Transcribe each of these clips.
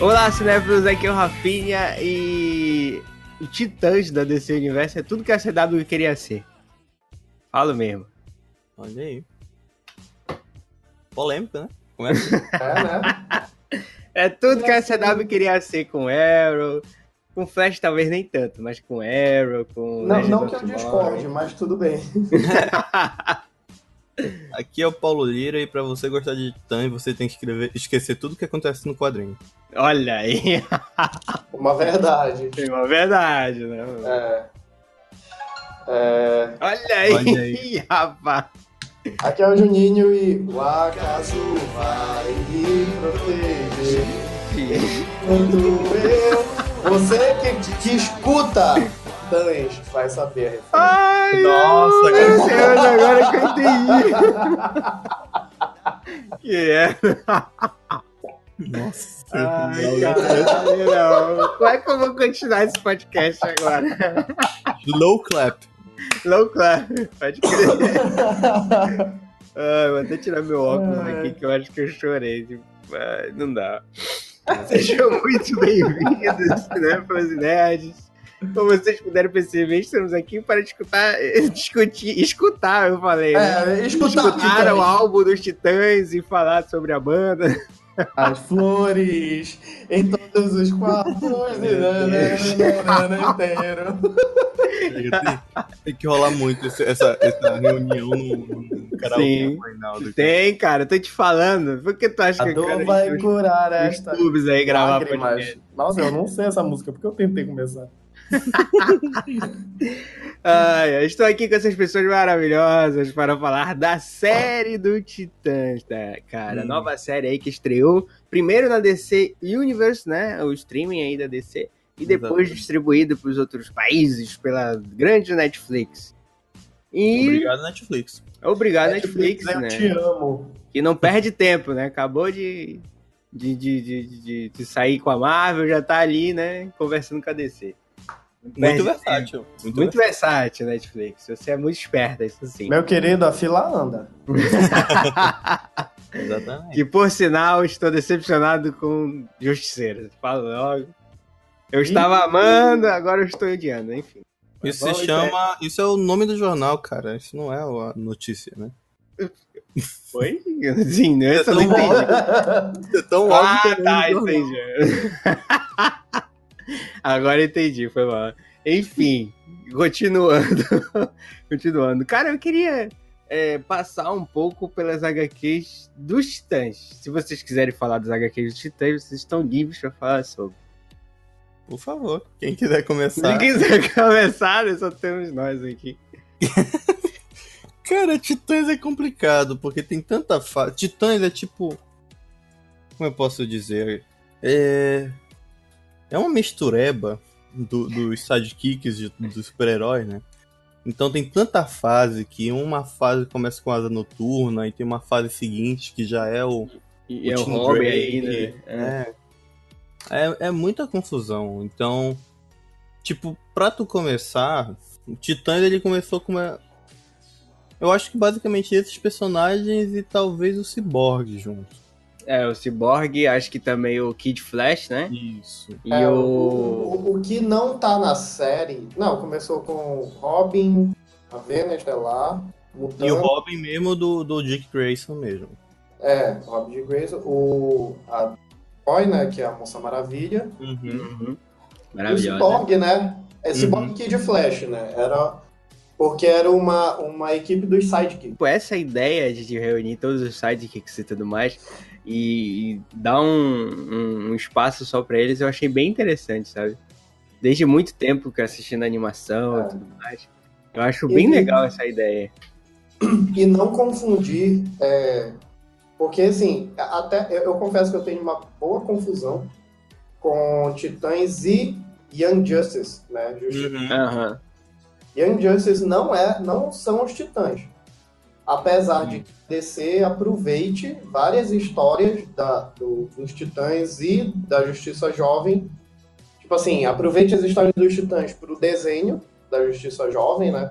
Olá, cinéfilos, aqui é o Rafinha e o Titãs da DC Universo é tudo que a CW queria ser. Falo mesmo. Olha aí. Polêmica, né? Começa. É, né? É tudo que a CW queria ser com Arrow. Com Flash talvez nem tanto, mas com Arrow, com. Não, não que eu discorde, mas tudo bem. Aqui é o Paulo Lira e pra você gostar de Titã, você tem que escrever, esquecer tudo que acontece no quadrinho. Olha aí, Uma verdade. tem uma verdade, né? É. É, Olha aí, Olha aí. rapaz. aqui é o Juninho e o acaso vai me proteger. Quando eu. Você que, que escuta Tães vai saber a referência. Ai, Nossa, meu cara. Deus, agora que eu entendi. que é. Nossa. Ai, caralho, não. Como é que eu vou continuar esse podcast agora? Low clap. Low clap, pode crer. Ai, vou até tirar meu óculos Ai. aqui que eu acho que eu chorei. Tipo, ai, não dá. Sejam muito bem-vindos, né, para os nerds. Como vocês puderam perceber, estamos aqui para escutar, discutir, escutar, eu falei, né? É, escutar Escutar o álbum dos Titãs e falar sobre a banda. As flores em todos os quartos. inteiro. Tem, que rolar muito esse- essa, essa reunião no, no karaokê Sim. com o Reinaldo. Tem, cara, eu tô te falando. Por que tu acha A que dor vai curar nos esta clubes aí gravar? Nossa, eu não sei essa música, porque eu tentei começar. Ai, eu estou aqui com essas pessoas maravilhosas para falar da série do Titãs, tá, cara? Hum. Nova série aí que estreou primeiro na DC Universe, né? O streaming aí da DC. E depois Exatamente. distribuído para os outros países pela grande Netflix. E Obrigado, Netflix. obrigado, Netflix, eu né? te amo. Que não perde tempo, né? Acabou de, de, de, de, de- de sair com a Marvel, já tá ali, né? Conversando com a DC. Não Muito versátil. Muito, Muito versátil, Netflix. Você é muito esperta, isso sim. Meu querido, a fila anda. Exatamente. que, por sinal, estou decepcionado com Justiceiro. Falo logo. Eu estava amando, agora eu estou odiando, enfim. Isso se chama. Isso é o nome do jornal, cara. Isso não é a notícia, né? Foi? Sim, né? eu só não tão entendi. Isso é tão Ah, óbvio que é o tá, nome do jornal. entendi. Agora entendi, foi mal. Enfim, continuando. continuando. Cara, eu queria é, passar um pouco pelas HQs dos Titãs. Se vocês quiserem falar das HQs dos Titãs, vocês estão livres para falar sobre. Por favor, quem quiser começar. Se quiser começar, né, só temos nós aqui. Cara, Titãs é complicado, porque tem tanta fase. Titãs é tipo. Como eu posso dizer? É. É uma mistureba do- dos sidekicks de- dos super-heróis, né? Então tem tanta fase que uma fase começa com asa noturna e tem uma fase seguinte que já é o. E o é o Robin aí, né? É. É. é. É muita confusão. Então, tipo, pra tu começar, o Titãs ele começou com uma. Eu acho que basicamente esses personagens e talvez o Cyborg junto. É, o Cyborg, acho que também o Kid Flash, né? Isso. E É, o... o, o que não tá na série. Não, começou com Robin, a Vena Estelar, Mutante. E o Robin mesmo do, do Dick Grayson mesmo. É, Robin de Grayson, o. A Joy, né? Que é a Moça Maravilha. Uhum. Uhum. E o Maravilhosa. Cyborg, né? É Cyborg Uhum. Kid Flash, né? Era. Porque era uma, uma equipe dos sidekicks. Essa ideia de reunir todos os sidekicks e tudo mais e, e dar um, um- um espaço só pra eles, eu achei bem interessante, sabe? Desde muito tempo que eu assistindo animação É. e tudo mais. Eu acho bem E- legal essa ideia. E não confundir. é, porque, assim, até eu, eu confesso que eu tenho uma boa confusão com Titãs e Young Justice, né? Justi- Uhum. Young Justice não é, não são os Titãs. Apesar de que DC aproveite várias histórias da, do- dos Titãs e da Justiça Jovem. Tipo assim, aproveite as histórias dos Titãs pro desenho da Justiça Jovem, né?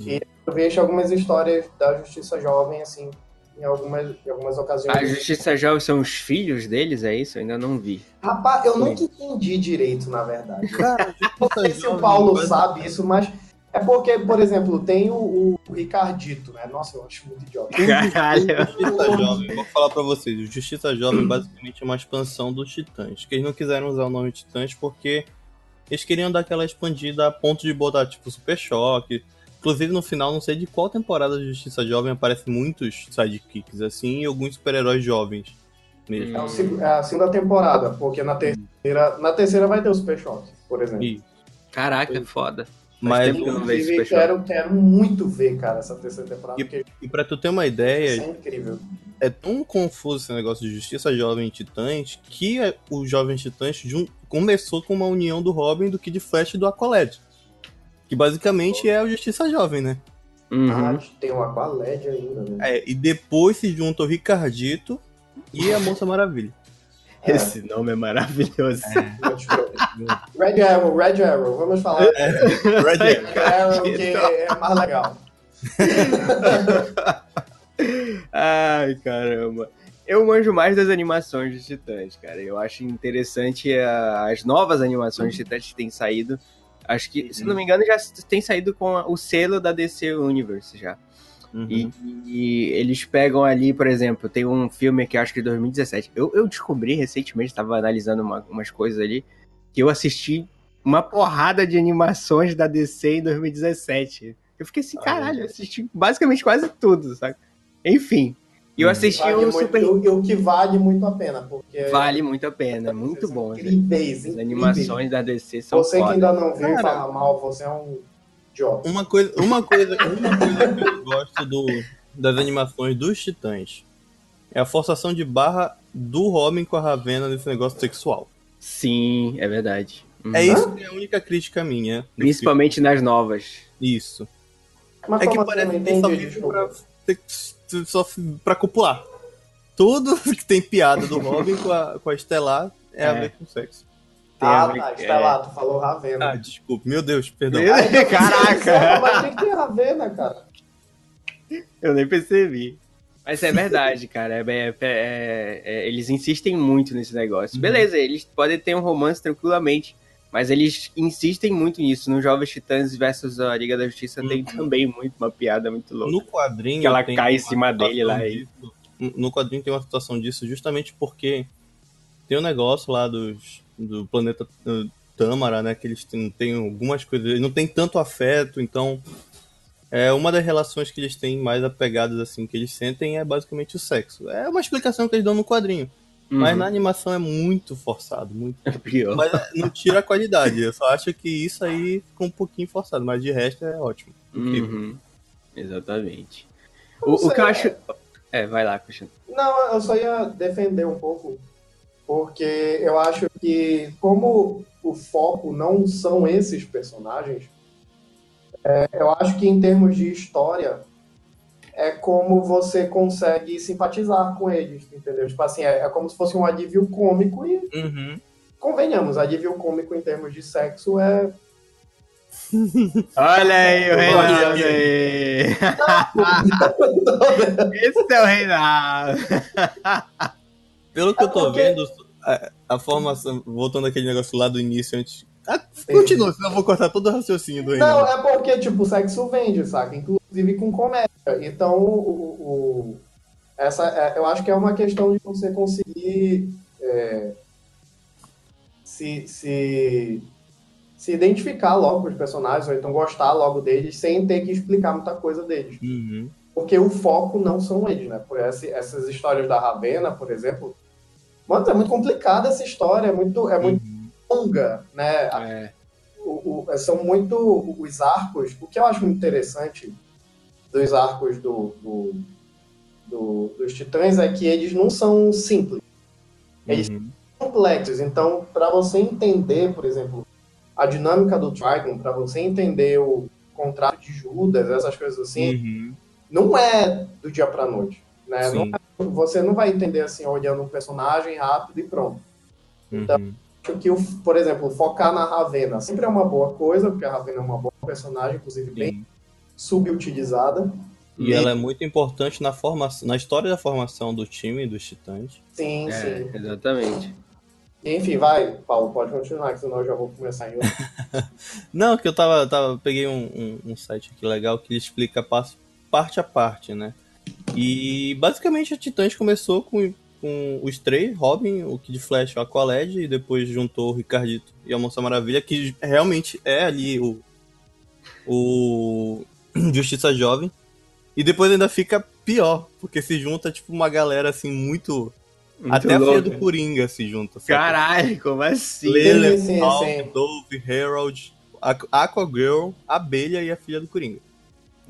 E aproveite algumas histórias da Justiça Jovem, assim, em algumas, em algumas ocasiões. A Justiça Jovem são os filhos deles, é isso? Eu ainda não vi. Rapaz, eu nunca entendi direito, na verdade. Cara, Não sei se o Paulo sabe isso, mas é porque, por exemplo, tem o, o Ricardito, né? Nossa, eu acho muito idiota. Caralho. Justiça Jovem, vou falar pra vocês. O Justiça Jovem basicamente é uma expansão dos Titãs. Que eles não quiseram usar o nome Titãs porque eles queriam dar aquela expandida a ponto de botar, tipo, Super Choque. Inclusive, no final, não sei de qual temporada da Justiça Jovem aparecem muitos sidekicks, assim, e alguns super-heróis jovens mesmo. É, o seg- é a segunda temporada, porque na terceira, na terceira vai ter o Super Choque, por exemplo. E- Caraca, foda. Mas, que eu não vejo quero, quero muito ver, cara, essa terceira temporada, E- porque e pra tu ter uma isso ideia, é incrível. é tão confuso esse negócio de Justiça Jovem e Titãs que é- o Jovem Titãs jun- começou com uma união do Robin, do Kid Flash e do Aqualad. Que basicamente é o Justiça Jovem, né? Uhum. Ah, tem o Aqualed ainda, né? É, e depois se junta o Ricardito e a Moça Maravilha. É. Esse nome é maravilhoso. Red Arrow, Red Arrow, vamos falar Red Arrow. Red Arrow, que é mais legal. Ai, caramba. Eu manjo mais das animações dos Titãs, cara. Eu acho interessante a- as novas animações de Titãs que têm saído. Acho que, se não me engano, já tem saído com a- o selo da DC Universe já. Uhum. E, e eles pegam ali, por exemplo, tem um filme que acho que é 2017. Eu, eu descobri recentemente, estava analisando uma- umas coisas ali, que eu assisti uma porrada de animações da DC em 2017. Eu fiquei assim, caralho, eu assisti basicamente quase tudo, sabe? Enfim. E eu Hum. assisti Vale o muito, Super. e o que vale muito a pena, porque Vale muito a pena, é muito bom. né? Incríveis, As incríveis. animações da DC são Você que foda. ainda não viu Cara. falar mal, você é um idiota. Uma coisa, uma coisa, uma coisa que eu gosto do, das animações dos Titãs é a forçação de barra do Robin com a Ravena nesse negócio sexual. Sim, é verdade. Uhum. É isso que é a única crítica minha. Principalmente nas novas. Isso. Mas É que assim? parece que só entendi, vive desculpa. pra, só pra copular. Tudo que tem piada do Robin com a, com a Estelar é, a É. ver com sexo. Tem a Ah, ver- tá, está lá, tu falou Ravena. Ah, desculpa, meu Deus, perdão. Meu- Caraca! Mas tem que ter Ravena, cara. Eu nem percebi. Mas é verdade, cara. É, é- é- é- eles insistem muito nesse negócio. Uhum. Beleza, eles podem ter um romance tranquilamente. Mas eles insistem muito nisso. No Jovens Titãs versus a Liga da Justiça tem Uhum. também muito uma piada muito louca. No quadrinho. Que ela tem cai em cima dele lá e- disso. No quadrinho tem uma situação disso justamente porque tem um negócio lá dos, do planeta Tâmara, né? Que eles têm, têm algumas coisas. Eles não têm tanto afeto, então. É uma das relações que eles têm mais apegadas, assim, que eles sentem é basicamente o sexo. É uma explicação que eles dão no quadrinho. Mas Uhum. na animação é muito forçado, muito. Pior. Mas é, não tira a qualidade. Eu só acho que isso aí ficou um pouquinho forçado, mas de resto é ótimo. Uhum. Exatamente. O, o que eu é- acho. É, vai lá, Cristiano. Não, eu só ia defender um pouco, porque eu acho que, como o foco não são esses personagens, é, eu acho que em termos de história, é como você consegue simpatizar com eles, entendeu? Tipo assim, é, é como se fosse um alívio cômico e, Uhum. convenhamos, alívio cômico em termos de sexo é... Olha aí o Reinaldo aí. aí. Esse é o Reinaldo. Pelo que É eu tô porque- vendo, a, a formação. Voltando aquele negócio lá do início antes. Ah, continua, senão eu vou cortar todo o raciocínio do Não, é porque, tipo, sexo vende, saca? Inclusive com comédia. Então, o, o- o- essa, é- eu acho que é uma questão de você conseguir é, se, se, se identificar logo com os personagens, ou então gostar logo deles, sem ter que explicar muita coisa deles. Uhum. Porque o foco não são eles, né? Por essa- essas histórias da Ravena, por exemplo. Mano, é muito complicada essa história, é muito, é muito Uhum. Longa, né? É. o- o- são muito os arcos. O que eu acho muito interessante dos arcos do, do- do- dos Titãs é que eles não são simples, Eles- Uhum. são complexos. Então, para você entender, por exemplo, a dinâmica do Trigon, para você entender o contrato de Judas, essas coisas assim, Uhum. não é do dia para noite. Né? Não é- você não vai entender assim, olhando um personagem rápido e pronto. Então, Uhum. Acho que, o- por exemplo, focar na Ravena sempre é uma boa coisa, porque a Ravena é uma boa personagem, inclusive bem Sim. subutilizada. E ela é muito importante na, formação, na história da formação do time dos Titãs. Sim, É, sim. exatamente. Enfim, vai, Paulo, pode continuar, que senão eu já vou começar em outro. Não, que eu tava. tava peguei um, um, um site aqui legal que ele explica passo, parte a parte, né? E basicamente a Titãs começou com, com os três, Robin, o Kid Flash, o Aqualad, e depois juntou o Ricardito e a Moça Maravilha, que realmente é ali o. O. Justiça Jovem. E depois ainda fica pior, porque se junta, tipo, uma galera assim, muito. Muito até a filha do Coringa se junta. sabe? Caralho, como assim? Lele, sim. Dove, Herald, Aqu- Aquagirl, Abelha e a filha do Coringa.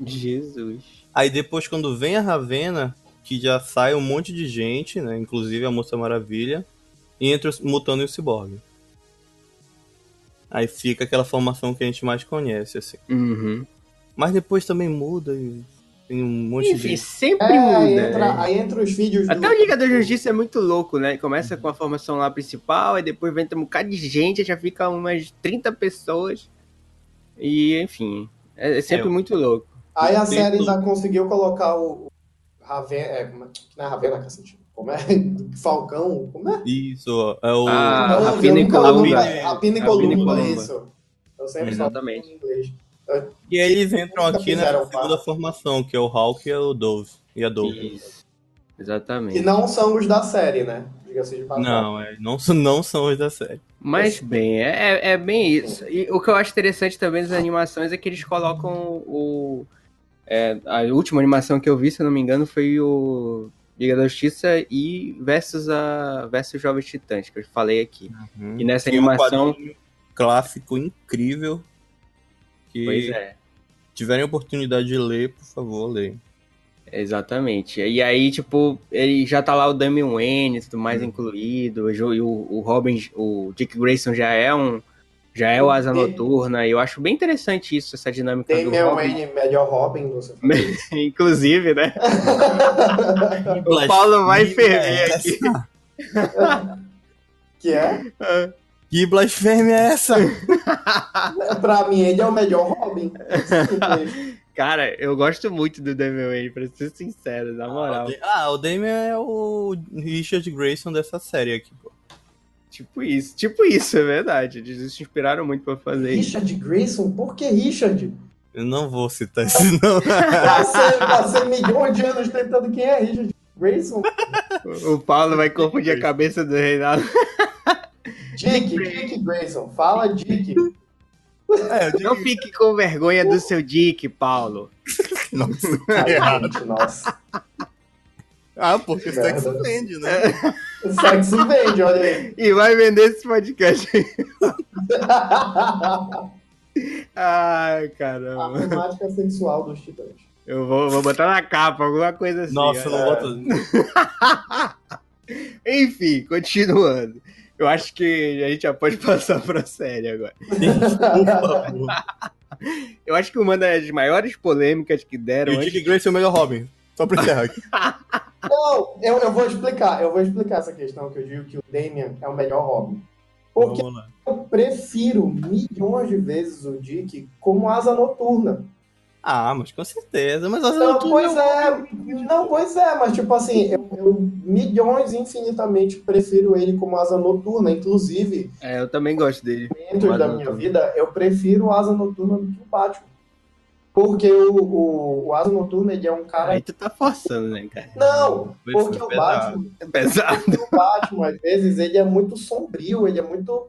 Jesus. Aí depois, quando vem a Ravena, que já sai um monte de gente, né? Inclusive a Moça Maravilha, e entra o Mutano e o Cyborg. Aí fica aquela formação que a gente mais conhece, assim. Uhum. Mas depois também muda e tem um monte Enfim, de. sempre É, muda. aí entra, aí entra os vídeos Até do... o Liga da Justiça é muito louco, né? Começa com a formação lá principal, aí depois vem um bocado de gente, já fica umas 30 pessoas. E, enfim, é, é sempre É, muito louco. Aí a série ainda conseguiu colocar o Ravena... É, como é- não é Ravena, cacete. Como é? Falcão? Como é? Isso, é o. Ah, Não, Rapina eu e Columba. Rapina e e Columba, isso. Eu sempre falo Exatamente. em inglês. E aí eles entram aqui na segunda parte. formação, que é o Hulk e o Dove. E a Dove. Isso. Exatamente. Que não são os da série, né? Diga-se de passagem. Não, é, não, são- não são os da série. Mas bem, é, é- é bem isso. E o que eu acho interessante também das animações é que eles colocam o. é, a última animação que eu vi, se eu não me engano, foi o Liga da Justiça e versus a versus Jovens Titãs, que eu falei aqui. E nessa Tem um animação. quadrinho clássico incrível. Que Pois é. tiverem oportunidade de ler, por favor, leiam. Exatamente. E aí, tipo, ele já tá lá o Damian Wayne e tudo mais incluído. E o, o Robin, o Dick Grayson já é um. Já é o Asa. Noturna. E eu acho bem interessante isso, essa dinâmica do Damian Robin. Wayne, melhor Robin, você Inclusive, né? O Paulo vai ferver é aqui. Que é? Que blasfêmia é essa? Pra mim, ele é o melhor Robin. Cara, eu gosto muito do Damian Wayne, pra ser sincero, na moral. Ah, o Damian é o Richard Grayson dessa série aqui, pô. Tipo isso, tipo isso, é verdade. Eles se inspiraram muito pra fazer isso. Richard Grayson? Por que Richard? Eu não vou citar isso, não. Passei, passei milhões de anos tentando quem é Richard Grayson. O Paulo vai confundir a cabeça do Reinaldo. Dick, Dick Grayson. Fala Dick. é, digo Não fique com vergonha do seu Dick, Paulo. Nossa, Ai, errado. gente, nossa. Ah, porque Merda. sexo vende, né? Sexo vende, olha aí. E vai vender esse podcast aí. Ai, A caramba. temática sexual dos titãs. Eu vou, vou botar na capa, alguma coisa assim. Nossa, não bota. Enfim, continuando. Eu acho que a gente já pode passar pra série agora. Por favor. Eu acho que uma das maiores polêmicas que E deram o antes... Dick Grayson é o melhor Robin. Só pra encerrar aqui. Não, eu, eu vou explicar. Eu vou explicar essa questão que eu digo que o Damian é o melhor Robin. Porque eu prefiro milhões de vezes o Dick como asa noturna. Ah, mas com certeza. Mas essa Não, altura pois é. Não, pois é, mas tipo assim, eu, eu milhões infinitamente prefiro ele como asa noturna. Inclusive, É, eu também gosto dele. dentro Asa da minha noturna. vida, eu prefiro asa noturna do que o Batman. Porque o, o, o asa noturna, ele é um cara. Aí tu tá forçando, né, cara? Não, porque o. Batman, É pesado. o Batman, às vezes, ele é muito sombrio, ele é muito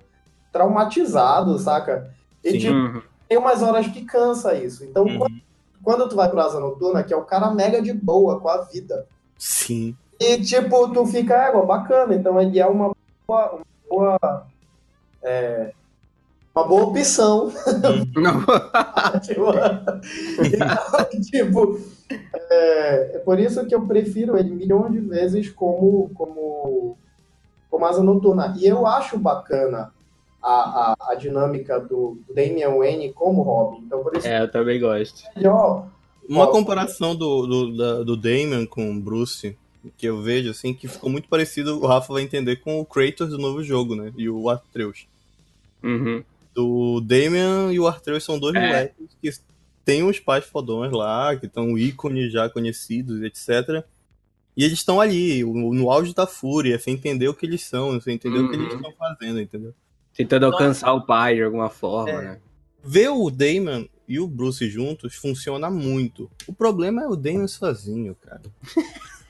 traumatizado, saca? E Sim. tipo, Uhum. tem umas horas que cansa isso. Então, Uhum. quando, quando tu vai pro Asa Noturna, que é o cara mega de boa com a vida. Sim. E, tipo, tu fica, é, bacana. Então, ele é uma boa... Uma boa, é, uma boa opção. Não. tipo, então, tipo, é, é por isso que eu prefiro ele milhões de vezes como, como, como Asa Noturna. E eu acho bacana a, a, a dinâmica do, do Damian Wayne como Robin. Então, por isso É, eu também gosto. ele, ó, Uma comparação do, do, da- do Damon com o Bruce, que eu vejo, assim, que ficou muito parecido, o Rafa vai entender, com o Kratos do novo jogo, né? E o Atreus. Uhum. O Damian e o Arthur são dois É. moleques que tem os pais fodões lá, que estão ícones já conhecidos, etc. E eles estão ali, no auge da fúria, sem entender o que eles são, sem entender o que eles Uhum. estão fazendo, entendeu? Tentando alcançar o pai de alguma forma, É. né? Ver o Damon e o Bruce juntos funciona muito. O problema é o Damon sozinho, cara.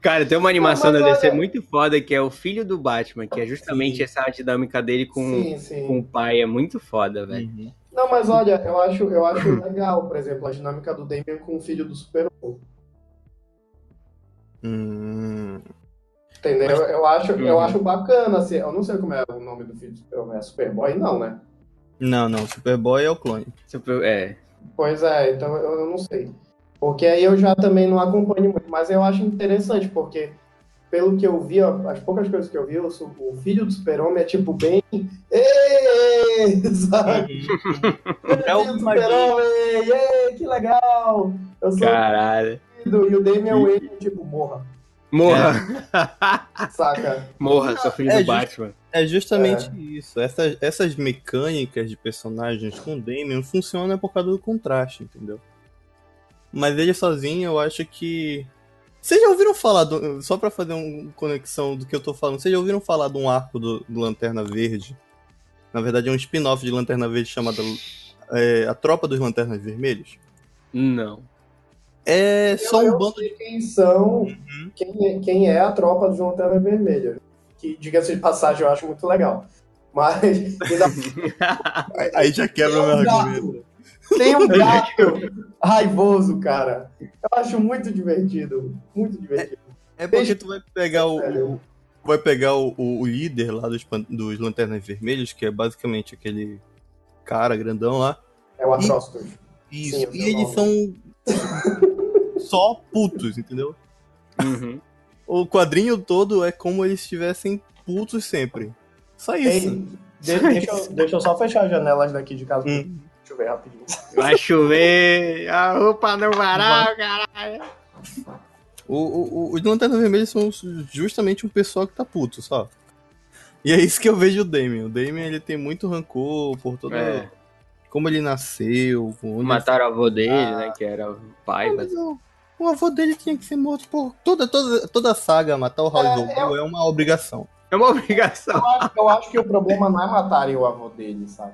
Cara, tem uma animação da DC olha- muito foda que é o filho do Batman, que é justamente Sim. essa dinâmica dele com, Sim, sim. com o pai. É muito foda, velho. Uhum. Não, mas olha, eu acho, eu acho legal, por exemplo, a dinâmica do Damian com o filho do Super-Homem. Hum, Entendeu? Mas- Eu, acho, eu Uhum. acho bacana. Assim, eu não sei como é o nome do filho do Super-Homem. É Superboy? Não, né? Não, não, Superboy é o clone. Super- É. Pois é, então eu, eu não sei. Porque aí eu já também não acompanho muito, mas eu acho interessante, porque pelo que eu vi, ó, as poucas coisas que eu vi, o, su- o filho do super-homem é tipo bem. Êêê! Sabe? É o filho do super-homem! êê, Que legal! Eu sou Caralho. filho, e o Damian Wayne, tipo, morra. Morra. Saca? Morra, sou filho É do. Batman. É justamente isso. Essas, essas mecânicas de personagens com o Damien funcionam por causa do contraste, entendeu? Mas ele sozinho, eu acho que. Vocês já ouviram falar, do... só pra fazer uma conexão do que eu tô falando, vocês já ouviram falar de um arco do, do Lanterna Verde? Na verdade, é um spin-off de Lanterna Verde chamado é, A Tropa dos Lanternas Vermelhos. Não. É só eu um bando sei quem são, Uhum. quem, é- quem é a tropa dos Lanterna Vermelha. Que, diga-se de passagem, eu acho muito legal. Mas Aí- já quebra o meu um argumento. Tem um gato raivoso, cara. Eu acho muito divertido. Muito divertido. É porque tu vai pegar o. Vai pegar o, o- o líder lá dos, dos Lanternas Vermelhos, que é basicamente aquele cara grandão lá. É o Atrocitus. Isso. Sim, e eles são só putos, entendeu? Uhum. O quadrinho todo é como eles estivessem putos sempre. Só isso. Ei, de- deixa, eu, deixa eu só fechar as janelas daqui de casa. Hum. Deixa eu ver rapidinho. Vai chover, a roupa no varal, caralho. O, o, o- os Lanternas Vermelhos são justamente um pessoal que tá puto, só. E é isso que eu vejo o Damien. O Damien ele tem muito rancor por toda. É. Como ele nasceu, onde ele Mataram o avô dele, Ah. né? Que era o pai, mas... mas o, avô dele tinha que ser morto por. Toda, toda, toda a saga, matar o Raul É, é, é uma obrigação. É uma obrigação. Eu acho, eu acho que o problema não é matarem o avô dele, sabe?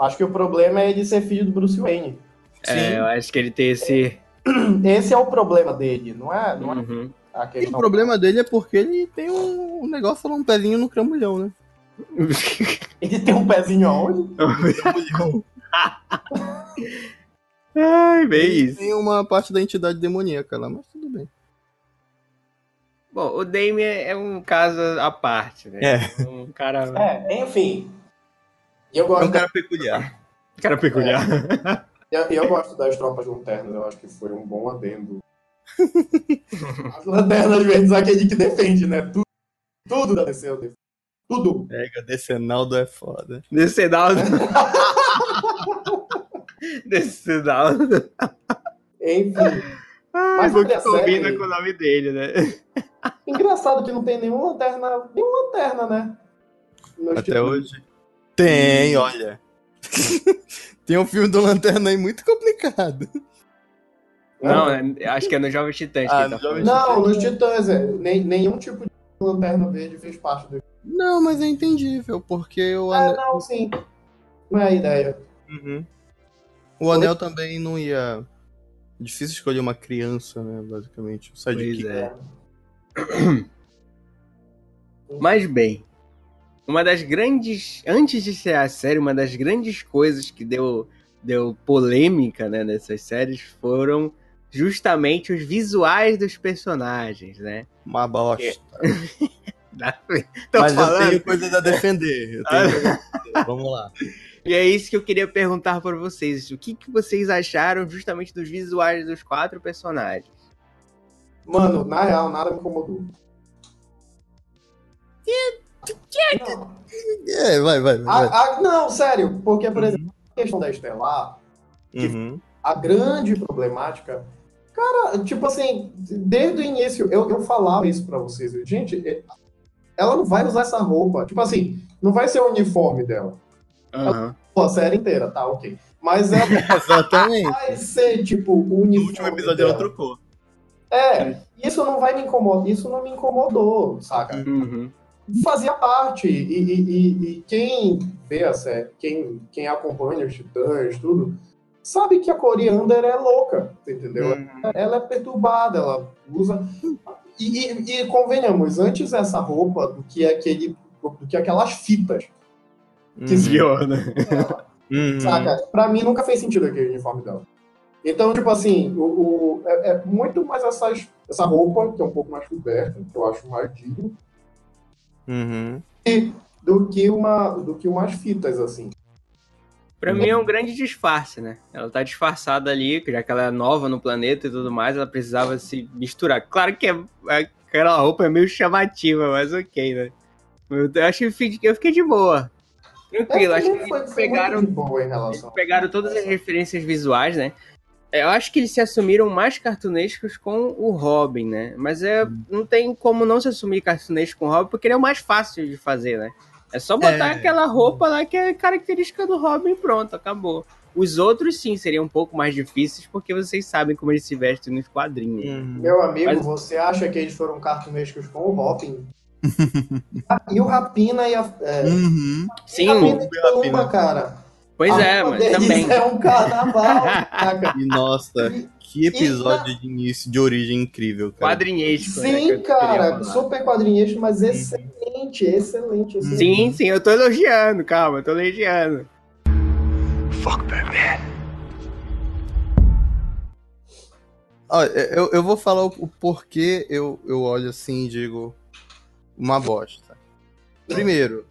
Acho que o problema é ele ser filho do Bruce Wayne. É, eu acho que ele tem esse... Esse é o problema dele, não é, não é Uhum. a E o problema dele é porque ele tem um, negócio lá, um pezinho no cramulhão, né? Ele tem um pezinho aonde? Cramulhão. Ai, bem Ele isso. tem uma parte da entidade demoníaca lá, mas tudo bem. Bom, o Damien é um caso à parte, né? É. Um cara, É, enfim. Eu É gosto, um cara peculiar. cara peculiar. eu, eu gosto das tropas lanternas, eu acho que foi um bom adendo. As lanternas verdes, aquele que defende, né? Tudo, tudo da DC, eu defendo. Tudo. Pega, Decenaldo é foda. Decenaldo. Decenaldo. Enfim. Ai, Mas bom que olha a série- combina com o nome dele, né? Engraçado que não tem nenhuma lanterna. Nenhuma lanterna, né? Nos Até títulos. hoje. Tem, olha. tem um filme do Lanterna aí muito complicado. Não, né? acho que é no Jovem Titãs Ah, que tá no. Não, nos Titãs, é. Nem, nenhum tipo de lanterna verde fez parte do. Não, mas é entendível, porque o Ah, anel, não, sim. Não é a ideia. Uhum. o anel também não ia. Difícil escolher uma criança, né? Basicamente. O Pois sidekick. é. Mas bem, uma das grandes. Antes de ser a série, uma das grandes coisas que deu, deu polêmica né, nessas séries foram justamente os visuais dos personagens, né? Uma bosta. Tô mas falando. eu tenho coisas a defender. Eu tenho coisas a defender. Vamos lá. E é isso que eu queria perguntar para vocês. O que, que vocês acharam justamente dos visuais dos quatro personagens? Mano, na real, nada me incomodou. Não, É, vai, vai, vai. a- a- não, sério, porque, por exemplo, a questão da Estelar, Uhum. a grande problemática. Cara, tipo assim, desde o início, eu, eu falava isso pra vocês. Gente, é- ela não vai usar essa roupa. Tipo assim, não vai ser o uniforme dela. Aham. Pô, a série inteira, tá, ok. Mas é, Exatamente. vai ser, tipo, o No uniforme último episódio ela dela. trocou. É, isso não vai me incomodar, isso não me incomodou, saca? Uhum. Fazia parte, e, e- e- e quem vê a série, quem, quem acompanha os Titãs, tudo, sabe que a Coriander é louca, entendeu? Uhum. Ela é perturbada, ela usa. E, e- e convenhamos, antes essa roupa do que aquele. do que aquelas fitas. Que Uhum. Pior, né? Uhum. Saca? Pra mim nunca fez sentido aquele uniforme dela. Então, tipo assim, o, o- é, é muito mais essas, essa roupa, que é um pouco mais coberta, que eu acho mais digno, Uhum. do que, uma, do que umas fitas, assim. Pra mim é um grande disfarce, né? Ela tá disfarçada ali, já que ela é nova no planeta e tudo mais, ela precisava se misturar. Claro que é- aquela roupa é meio chamativa, mas ok, né? Eu acho que eu fiquei- de boa. Tranquilo, acho que eles pegaram, boa em relação. pegaram todas as referências visuais, né? Eu acho que eles se assumiram mais cartunescos com o Robin, né? Mas é, não tem como não se assumir cartunesco com o Robin, porque ele é o mais fácil de fazer, né? É só botar É. aquela roupa lá que é característica do Robin e pronto, acabou. Os outros, sim, seriam um pouco mais difíceis, porque vocês sabem como eles se vestem nos quadrinhos. Uhum. Meu amigo, Mas- você acha que eles foram cartunescos com o Robin? E o Rapina e a. É, Uhum. Sim, Rapina e Rapina. Columba, cara. Pois A é, roupa mas deles também. É um carnaval? E nossa, que episódio de início de origem incrível, cara. Quadrinhesco, né, Sim, queria cara, super quadrinhesco, mas excelente, excelente, excelente. Sim, sim, eu tô elogiando, calma, eu tô elogiando. Ó, eu, eu vou falar o, porquê eu, eu olho assim e digo uma bosta. Primeiro,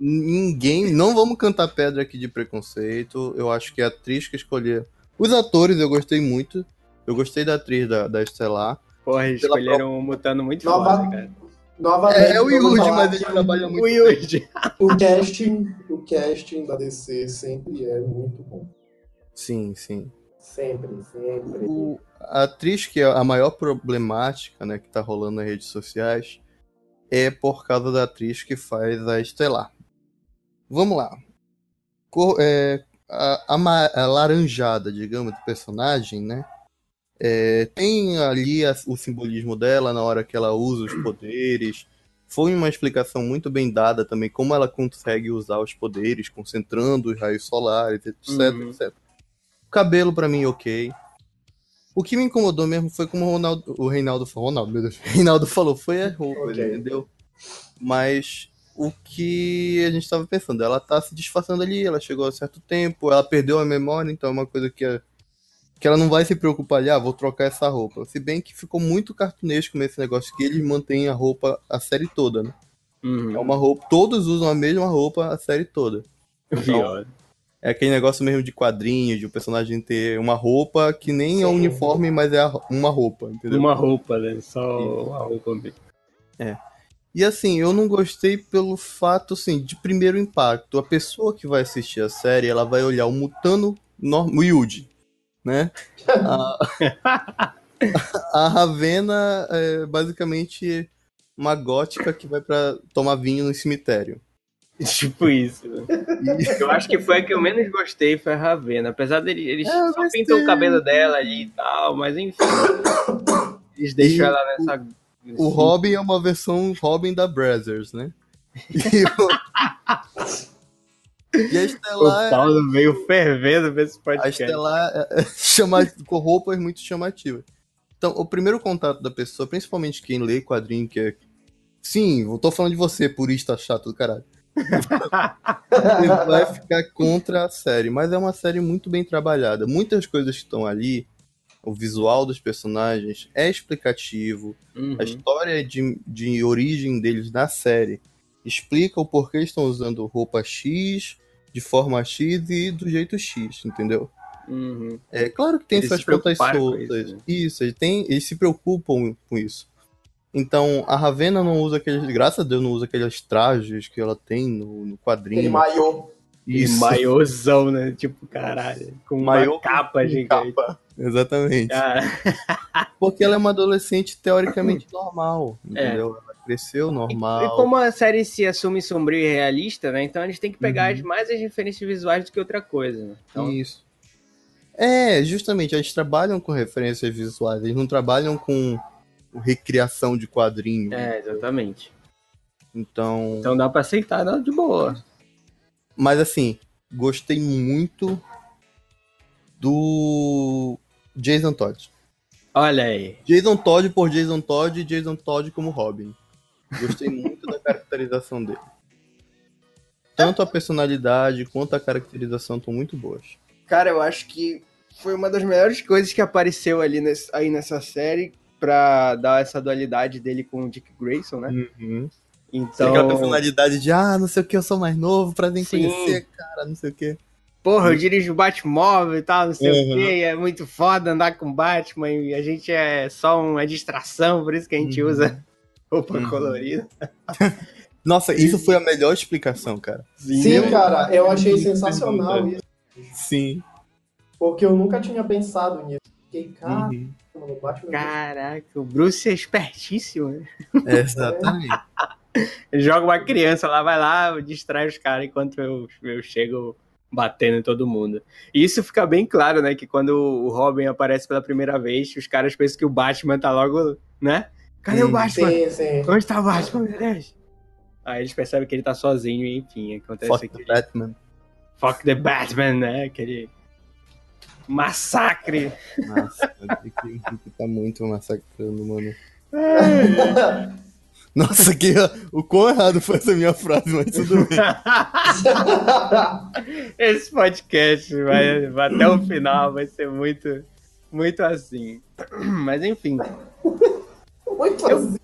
ninguém. Não vamos cantar pedra aqui de preconceito. Eu acho que a atriz que escolher. Os atores eu gostei muito. Eu gostei da atriz da, da Estelar. Porra, eles escolheram um mutano muito Nova- foda, cara. Novamente, É, é o Yuji, mas ele trabalha muito. O Yuji. O casting, o casting da DC sempre é muito bom. Sim, sim. Sempre, sempre. O- a atriz que é a maior problemática, né, que tá rolando nas redes sociais, é por causa da atriz que faz a Estelar. Vamos lá. Cor- é, a, a a laranjada, digamos, do personagem, né? é, tem ali a- o simbolismo dela na hora que ela usa os poderes. Foi uma explicação muito bem dada também, como ela consegue usar os poderes, concentrando os raios solares, etc, Uhum. etc. O cabelo, pra mim, ok. O que me incomodou mesmo foi como o, Ronaldo, o Reinaldo falou. Ronaldo, meu Deus. Reinaldo falou, foi a roupa, Ok. entendeu? Mas o que a gente tava pensando, ela tá se disfarçando ali, ela chegou a certo tempo, ela perdeu a memória, então é uma coisa que, é- que ela não vai se preocupar ali, ah, vou trocar essa roupa. Se bem que ficou muito cartunesco nesse negócio, que eles mantêm a roupa a série toda, né? Uhum. É uma roupa, todos usam a mesma roupa a série toda. Pior. É aquele negócio mesmo de quadrinho, de o personagem ter uma roupa que nem é um Sim. uniforme, mas é uma roupa, entendeu? Uma roupa, né? Só uma roupa mesmo. E assim, eu não gostei pelo fato, assim, de primeiro impacto. A pessoa que vai assistir a série, ela vai olhar o Mutano, norm- o Yuji, né? A, a Ravena é basicamente uma gótica que vai pra tomar vinho no cemitério. Tipo isso. né? Eu acho que foi a que eu menos gostei, foi a Ravena. Apesar deles eles É, só pintam o cabelo dela ali e tal, mas enfim. Eles deixam E ela nessa. O Robin é uma versão Robin da Brazzers, né? E, o... e a O Estelar, é- Paulo veio fervendo pra esse a podcast. Estelar é- é chama... com roupas muito chamativas. Então, o primeiro contato da pessoa, principalmente quem lê quadrinho, que é. Sim, eu tô falando de você, purista chato do caralho. Ele vai ficar contra a série, mas é uma série muito bem trabalhada. Muitas coisas que estão ali, o visual dos personagens é explicativo, Uhum. a história de, de origem deles na série explica o porquê estão usando roupa X, de forma X e do jeito X, entendeu? Uhum. É claro que tem Eles suas pontas soltas. isso, né? Isso, eles, têm, eles se preocupam com isso. Então, a Ravena não usa aqueles. Graças a Deus, não usa aqueles trajes que ela tem no, no quadrinho. Aquele maiô. E maiôzão, né? Tipo, caralho. Com Maiô uma capa gigante. capa. Exatamente. Ah, Porque ela é uma adolescente teoricamente normal. É. Entendeu? Ela cresceu, normal. E, e como a série se assume sombrio e realista, né? Então eles têm que pegar Uhum. mais as referências visuais do que outra coisa. Né? Então, Isso. É, justamente, eles trabalham com referências visuais, eles não trabalham com recriação de quadrinho. é, exatamente. Então. Então dá pra aceitar, não, de boa. Mas assim, gostei muito do Jason Todd. Olha aí. Jason Todd por Jason Todd e Jason Todd como Robin. Gostei muito da caracterização dele. Tanto a personalidade quanto a caracterização estão muito boas. Cara, eu acho que foi uma das melhores coisas que apareceu ali nesse- aí nessa série pra dar essa dualidade dele com o Dick Grayson, né? Uhum. Tem Então, aquela personalidade de, ah, não sei o que, eu sou mais novo pra nem Sim. conhecer, cara, não sei o que. porra, eu dirijo o Batmóvel e tal, não sei Uhum. o quê, é muito foda andar com o Batman e a gente é só uma distração, por isso que a gente Uhum. usa roupa Uhum. colorida. Nossa, isso foi a melhor explicação, cara. Sim, cara, eu achei sensacional isso, Sim. porque eu nunca tinha pensado nisso. Fiquei, cara, Uhum. Batman Caraca, o Bruce é espertíssimo, né? É, exatamente. Joga uma criança lá, vai lá, distrai os caras enquanto eu, eu chego batendo em todo mundo. E isso fica bem claro, né? Que quando o Robin aparece pela primeira vez, os caras pensam que o Batman tá logo, né? Cadê o. Batman? Sim, sim. Onde tá o Batman, meu Deus? Aí eles percebem que ele tá sozinho e enfim, acontece Fuck aquele the Batman. Fuck the Batman, né? Aquele massacre. Nossa, Henrique tá muito massacrando, mano. Nossa, que, o quão errado foi essa minha frase, mas tudo bem. Esse podcast vai, vai até o final, vai ser muito, muito assim. Mas enfim, Muito assim.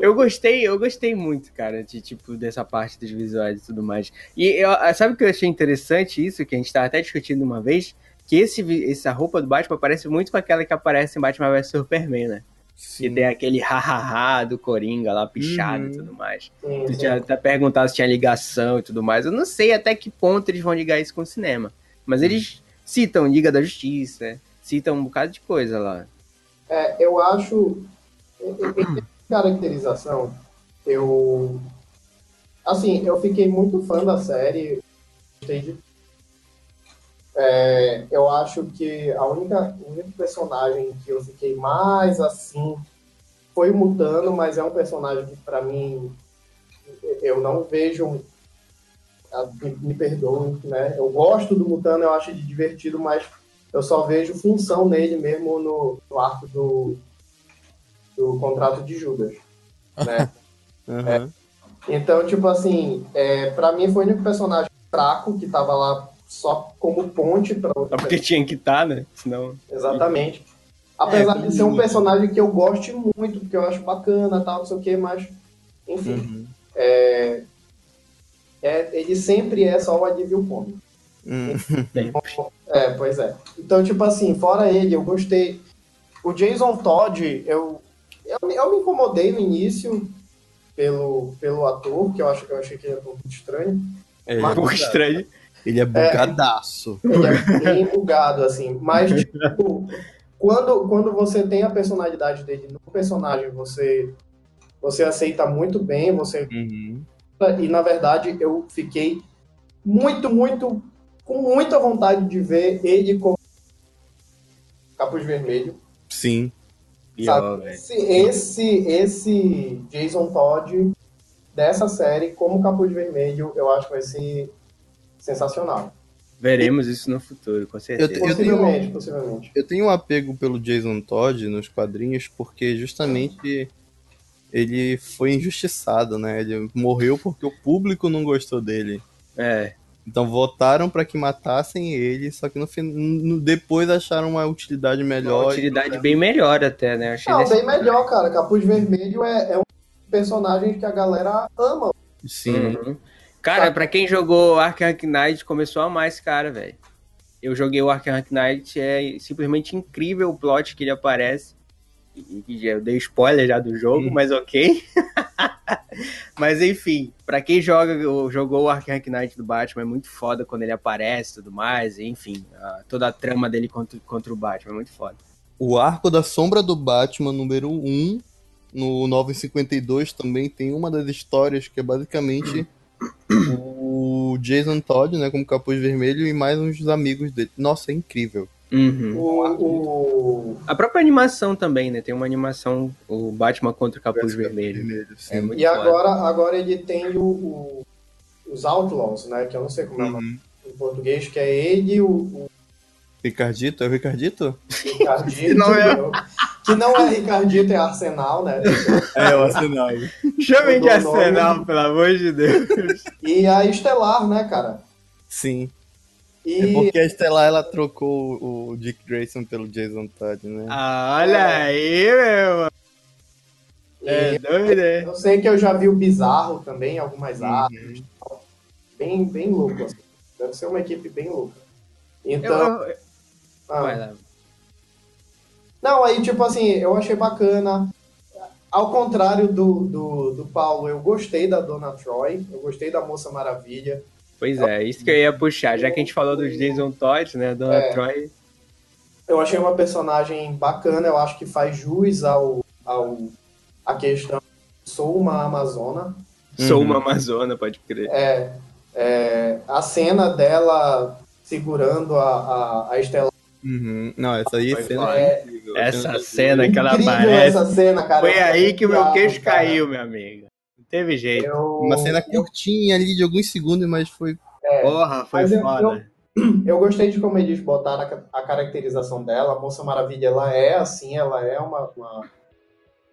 eu gostei, eu gostei muito, cara, de tipo dessa parte dos visuais e tudo mais. E eu, sabe o que eu achei interessante isso que a gente tava até discutindo uma vez, que esse essa roupa do Batman parece muito com aquela que aparece em Batman vs Superman, né? Que Sim. tem aquele ha-ha-ha do Coringa lá pichado Uhum. e tudo mais. Sim, Tu tinha até perguntado se tinha ligação e tudo mais. Eu não sei até que ponto eles vão ligar isso com o cinema. Mas eles citam Liga da Justiça, citam um bocado de coisa lá. É, eu acho. caracterização, eu. Assim, eu fiquei muito fã da série. Gostei de. É, eu acho que a única, o único personagem que eu fiquei mais assim foi o Mutano, mas é um personagem que, pra mim, eu não vejo. Me, me perdoem, né? Eu gosto do Mutano, eu acho ele divertido, mas eu só vejo função nele mesmo no, no arco do, do contrato de Judas. Né? Aham. Então, tipo assim, é, para mim foi o único personagem fraco que tava lá só como ponte para Só porque tinha que estar, né? Senão. Exatamente. Apesar É, de ser um personagem que eu goste muito, porque eu acho bacana tal, não sei o que, mas enfim, Uhum. é, é, ele sempre é só o alívio cômico. Hum. É, pois é. Então, tipo assim, fora ele, eu gostei. O Jason Todd, eu, eu, me- eu me incomodei no início pelo, pelo ator, que eu acho que eu achei que ele é um pouco estranho. Ele, Mas- é Um pouco estranho. Ele é bugadaço. Ele é bem bugado, assim. Mas, tipo, quando, quando você tem a personalidade dele no personagem, você, você aceita muito bem, você Uhum. e na verdade eu fiquei muito, muito, com muita vontade de ver ele como Capuz Vermelho. Sim. Sabe? Esse, esse, esse Jason Todd dessa série, como Capuz Vermelho, eu acho que vai ser sensacional. Veremos isso no futuro, com certeza. Eu tenho- Possivelmente, possivelmente. Eu tenho um apego pelo Jason Todd nos quadrinhos porque justamente ele foi injustiçado, né? Ele morreu porque o público não gostou dele. É. Então votaram pra que matassem ele, só que no, no depois acharam uma utilidade melhor. Uma utilidade bem melhor até, né? Eu achei Não, bem melhor, cara. Capuz Vermelho é, é um personagem que a galera ama. Sim. Uhum. Cara, pra quem jogou Arkham Knight, começou a amar esse cara, velho. Eu joguei o Arkham Knight, é simplesmente incrível o plot que ele aparece. Eu dei spoiler já do jogo, mas ok. mas enfim, pra quem joga, jogou o Arkham Knight do Batman, é muito foda quando ele aparece e tudo mais. Enfim, a- toda a trama dele contra, contra o Batman é muito foda. O arco da sombra do Batman número 1 no 952 também tem uma das histórias que é basicamente o Jason Todd, né, como capuz vermelho e mais uns amigos dele. Nossa, é incrível. Uhum. O, o- A própria animação também, né? Tem uma animação, o Batman contra o Capuz Vermelho. sim. É muito E agora, agora ele tem o, o- os Outlaws, né? Que eu não sei como é o nome Uhum. em português, que é ele, o Ricardito, é o Ricardito? Ricardito. Que não é. Que não é Ricardito, é Arsenal, né? É, o Arsenal. Chamem de o nome. Arsenal, pelo amor de Deus. E a Estelar, né, cara? Sim. E É porque a Estelar ela trocou o Dick Grayson pelo Jason Todd, né? Ah, olha aí, meu. É doido, é? eu sei que eu já vi o Bizarro também, algumas Uhum. artes. Bem, bem louco, assim. Deve ser uma equipe bem louca. Eu, Então. eu- ah, vai lá. Não, aí, tipo assim, eu achei bacana. Ao contrário do, do, do Paulo, eu gostei da Dona Troy, eu gostei da Moça Maravilha. Pois é, isso que eu ia puxar. Já que a gente falou dos Jason Todd, né? Dona É. Troy. Eu achei uma personagem bacana, eu acho que faz jus ao, ao a questão sou uma amazona. Sou Uhum. uma Amazona, pode crer. É, é, a cena dela segurando a, a, a Estela. Uhum. Não, essa aí Foi cena foda. é incrível. Essa cena que ela aparece. essa cena, cara. Foi Eu aí que o meu queixo cara. caiu, meu amigo. Não teve jeito. Eu, Uma cena curtinha ali de alguns segundos, mas foi. é, Porra, foi Mas eu- foda. Eu gostei de como eles botaram a, a caracterização dela. A Moça Maravilha, ela é assim, ela é uma. uma-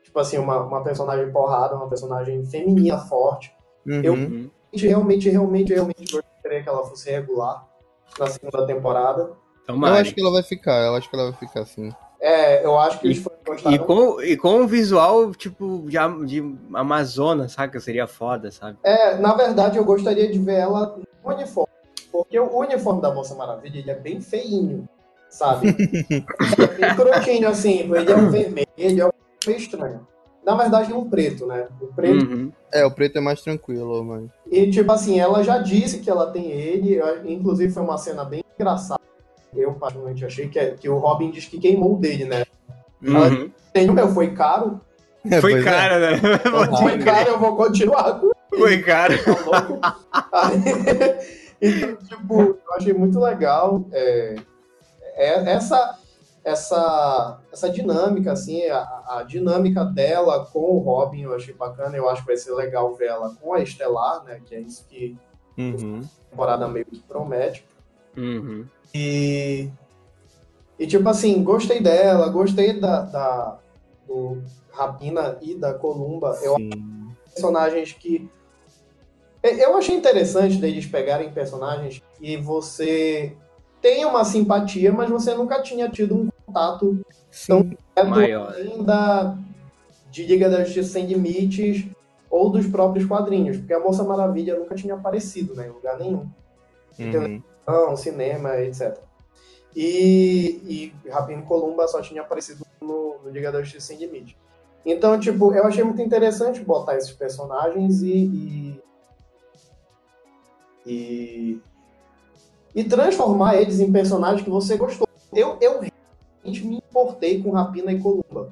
tipo assim, uma, uma personagem porrada, uma personagem feminina forte. Eu- Uhum. Uhum. E realmente, realmente, realmente gostaria que ela fosse regular na segunda temporada. Eu Tomara. acho que ela vai ficar, eu acho que ela vai ficar assim. É, eu acho que eles foram gostaram. E com, e com um visual, tipo, de, de Amazona, saca? Seria foda, sabe? É, na verdade, eu gostaria de ver ela no uniforme. Porque o uniforme da Moça Maravilha, ele é bem feinho, sabe? é bem crotinho, assim. Ele é um vermelho, ele é um meio estranho. Na verdade, é um preto, né? O preto Uhum. É, o preto é mais tranquilo, mas. E, tipo assim, ela já disse que ela tem ele, eu- inclusive foi uma cena bem engraçada. Eu, particularmente, achei que, é- que o Robin diz que queimou o dele, né? Uhum. Tem o meu, foi caro, É, Foi é. cara, né? foi caro, eu vou continuar com Foi cara. tá então, tipo, eu achei muito legal é, é- essa, essa, essa dinâmica, assim, a, a dinâmica dela com o Robin eu achei bacana, eu acho que vai ser legal ver ela com a Estelar, né, que é isso que Uhum. a temporada meio que promete. Uhum. E, e tipo assim, gostei dela, gostei da, da do Rapina e da Columba. Eu Sim. personagens que. Eu achei interessante deles pegarem personagens que você tem uma simpatia, mas você nunca tinha tido um contato Sim. direto Maior. além da de Liga da Justiça Sem Limites ou dos próprios quadrinhos, porque a Moça Maravilha nunca tinha aparecido né, em lugar nenhum Uhum. Televisão, cinema, etc. E, e Rapino Columba só tinha aparecido no, no Liga da Justiça Sem Limite. Então, tipo, eu achei muito interessante botar esses personagens e. e, e, e transformar eles em personagens que você gostou. Eu, eu realmente me importei com Rapina e Columba.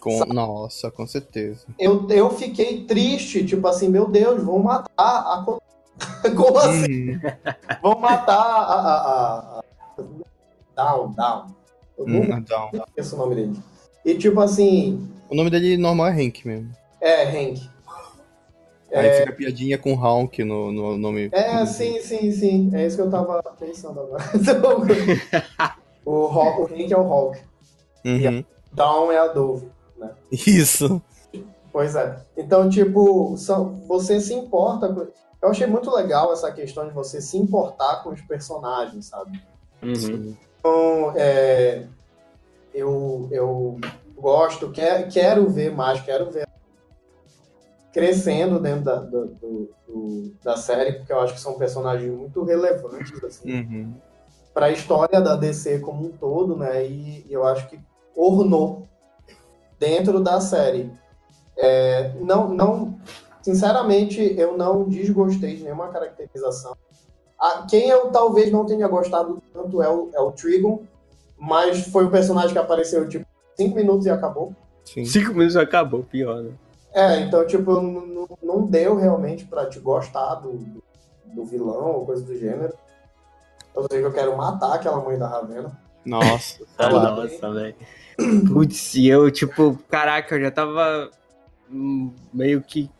Com... Nossa, com certeza. Eu, eu fiquei triste, tipo assim, meu Deus, vão matar a Columba. Como assim? Uhum. Vão matar a. a, a, a... Down, Down. Eu não Hum, então. esqueço o nome dele. E tipo assim, O nome dele normal é Hank mesmo. é Hank. Aí fica piadinha com Honk no, no nome. É, sim, sim, sim. É isso que eu tava pensando agora. Então, o, Hulk, o Hank é o Hulk. Uhum. Down é a Dove. Isso. Pois é. Então, tipo, são, você se importa com. Eu achei muito legal essa questão de você se importar com os personagens, sabe? Uhum. Então, é, eu, eu gosto, quer, quero ver mais, quero ver crescendo dentro da, do- do- do- da série, porque eu acho que são personagens muito relevantes assim, Uhum. para a história da DC como um todo, né? E, e eu acho que ornou dentro da série. É, não, não, sinceramente, eu não desgostei de nenhuma caracterização. A, quem eu talvez não tenha gostado tanto é o, é o Trigon, mas foi um personagem que apareceu tipo cinco minutos e acabou. Sim. Cinco minutos acabou, pior, né? É, então, tipo, não, deu realmente pra te gostar do, do, vilão ou coisa do gênero. Eu sei que eu quero matar aquela mãe da Ravena. Nossa, lá. Nossa, velho. Putz, e eu, tipo, caraca, eu já tava hum, meio que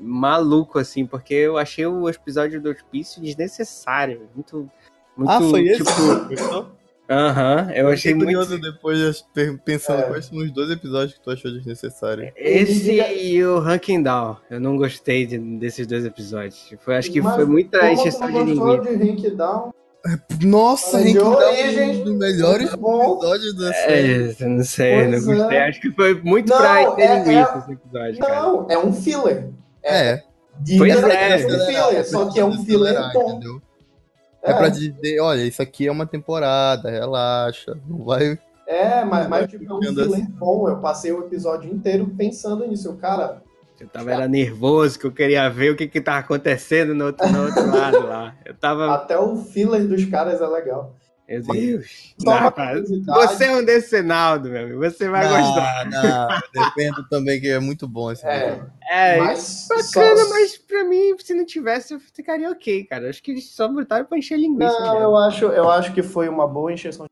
maluco, assim, porque eu achei o episódio do hospício desnecessário. Muito. muito Ah, foi esse? tipo, Gostou? Aham, eu achei muito. curioso depois, pensando É. quais são os dois episódios que tu achou desnecessário. Esse e o Ranking Down. Eu não gostei de- desses dois episódios. Foi, acho que Mas foi muita encheção de linguiça. de Hank Down? Nossa, Olha, Hank de Down é origem, um dos melhores bom. episódios da série. É, eu não sei, eu Pois não gostei. é. Acho que foi muito Não, pra é- linguiça é- esse episódio, cara. Não, é um filler. É. De Pois é, é, um filler, só que é um filler bom. entendeu? É. pra dizer, olha, isso aqui é uma temporada, relaxa, não vai... É, mas, mas tipo, é um filler bom. Eu passei o episódio inteiro pensando nisso. Eu, Cara, Eu tava era nervoso, que eu queria ver o que que tava acontecendo no outro, no outro lado lá. Eu tava, até o filler dos caras é legal. Meu Deus. Não, você é um Decenaldo, meu amigo. Você vai gostar. não, não, depende também que é muito bom esse É. É, mas bacana, só- mas pra mim, se não tivesse, eu ficaria ok, cara. Acho que eles só botaram pra encher linguiça. Não, mesmo. eu acho, eu acho que foi uma boa encheção. de-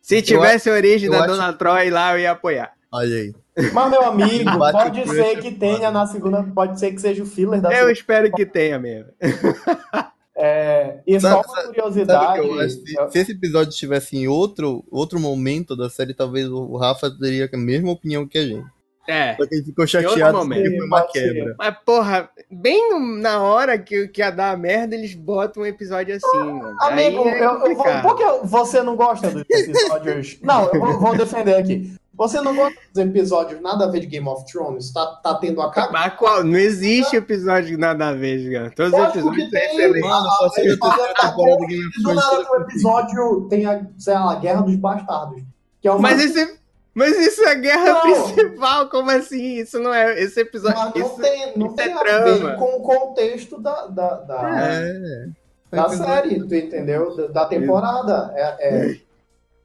Se tivesse a origem eu da acho- Dona Troy lá, eu ia apoiar. Olha aí. Mas, meu amigo, pode ser que é tenha na segunda. Pode ser que seja o filler da Eu segunda. espero que tenha mesmo. É, e Sabe- só uma curiosidade. eu acho? Se, eu- se esse episódio estivesse em outro, outro momento da série, talvez o Rafa teria a mesma opinião que a gente. É. Só que ele ficou chateado porque foi uma quebra. Mas, porra, bem no- na hora que, que ia dar a merda, eles botam um episódio assim, mano. Aí Amigo, é eu, eu por que você não gosta dos episódios? não, eu vou, vou defender aqui. Você não gosta dos episódios nada a ver de Game of Thrones? Tá, tá tendo a cagada. Mas qual? Não existe episódio nada a ver, cara. Todos os episódios são tem. excelentes. Mano, só terceira temporada do Game of Do Thrones. nada que o episódio tem a, sei lá, a Guerra dos Bastardos. Que é uma... Mas esse. Mas isso é a guerra Não. principal, como assim? Isso não é. Esse episódio. Mas não isso- tem, não isso tem é a trama. ver com o contexto da, da, da, É. da série, tu entendeu? Da, da temporada. É, é,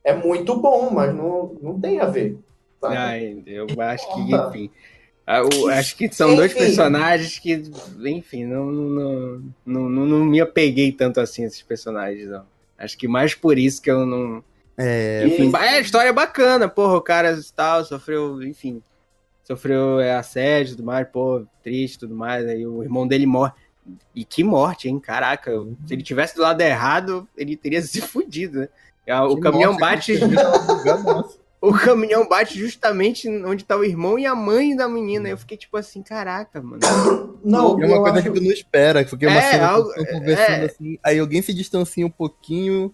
é muito bom, mas não, não tem a ver. Sabe? Ai, eu acho que, Porra. enfim. Ah, o- acho que são dois Enfim. personagens que, enfim, não, não, não, não, não me apeguei tanto assim a esses personagens, não. Acho que mais por isso que eu não. É. Enfim, é história bacana, porra, o cara tal, sofreu, enfim, sofreu é, assédio e tudo mais, pô, triste e tudo mais, aí o irmão dele morre. E que morte, hein? Caraca, se ele tivesse do lado errado, ele teria se fudido, né? Ah, O Que caminhão morte, bate. O caminhão bate justamente onde tá o irmão e a mãe da menina. Eu fiquei tipo assim, caraca, mano. Não, é uma eu coisa acho... que tu não espera, porque é uma É, cena algo- que conversando é. assim, aí alguém se distancia um pouquinho,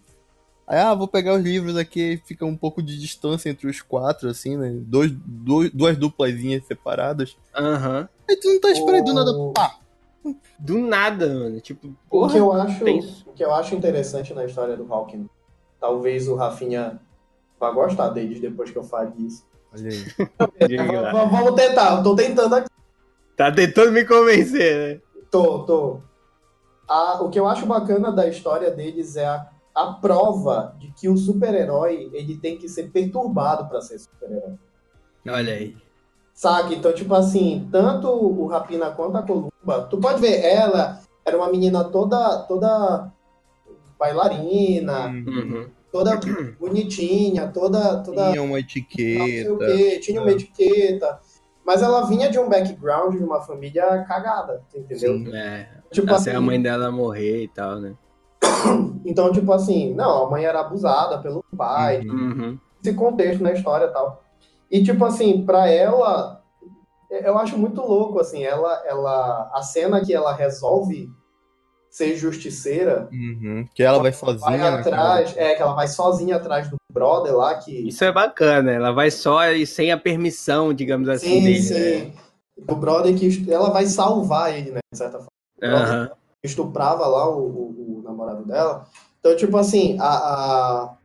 aí, ah, vou pegar os livros aqui, fica um pouco de distância entre os quatro, assim, né, dois, dois, duas duplazinhas separadas, Aham. aí tu não tá esperando do nada, pá, Do nada, mano. Tipo, O que porra. eu acho, tenso. o que eu acho interessante na história do Hawking, talvez o Rafinha vá gostar deles depois que eu fale isso. olha aí. Vamos tentar, eu tô tentando aqui. Tá tentando me convencer, né? Tô, tô. A- o que eu acho bacana da história deles é a, a prova de que o super-herói ele tem que ser perturbado pra ser super-herói. Olha aí. Saca? Então, tipo assim, tanto o Rapina quanto a Columba, tu pode ver, ela era uma menina toda, toda bailarina, Uhum. Toda bonitinha, toda, toda Tinha uma não sei o etiqueta, quê, tinha uma É. etiqueta. Mas ela vinha de um background de uma família cagada, entendeu? Sim. É. Tipo assim, a mãe dela morrer e tal, né? então, tipo assim, não, a mãe era abusada pelo pai, Uhum. esse contexto na história e tal. E, tipo assim, pra ela, eu acho muito louco, assim, ela, ela, a cena que ela resolve ser justiceira, Uhum, que ela vai sozinha, vai né, atrás, é, que ela vai sozinha atrás do brother lá, que... Isso é bacana. Ela vai só e sem a permissão, digamos assim, sim, dele. sim. O brother que ela vai salvar ele, né, de certa forma. Né? Aham. estuprava lá o, o- o namorado dela. Então, tipo assim, a, a-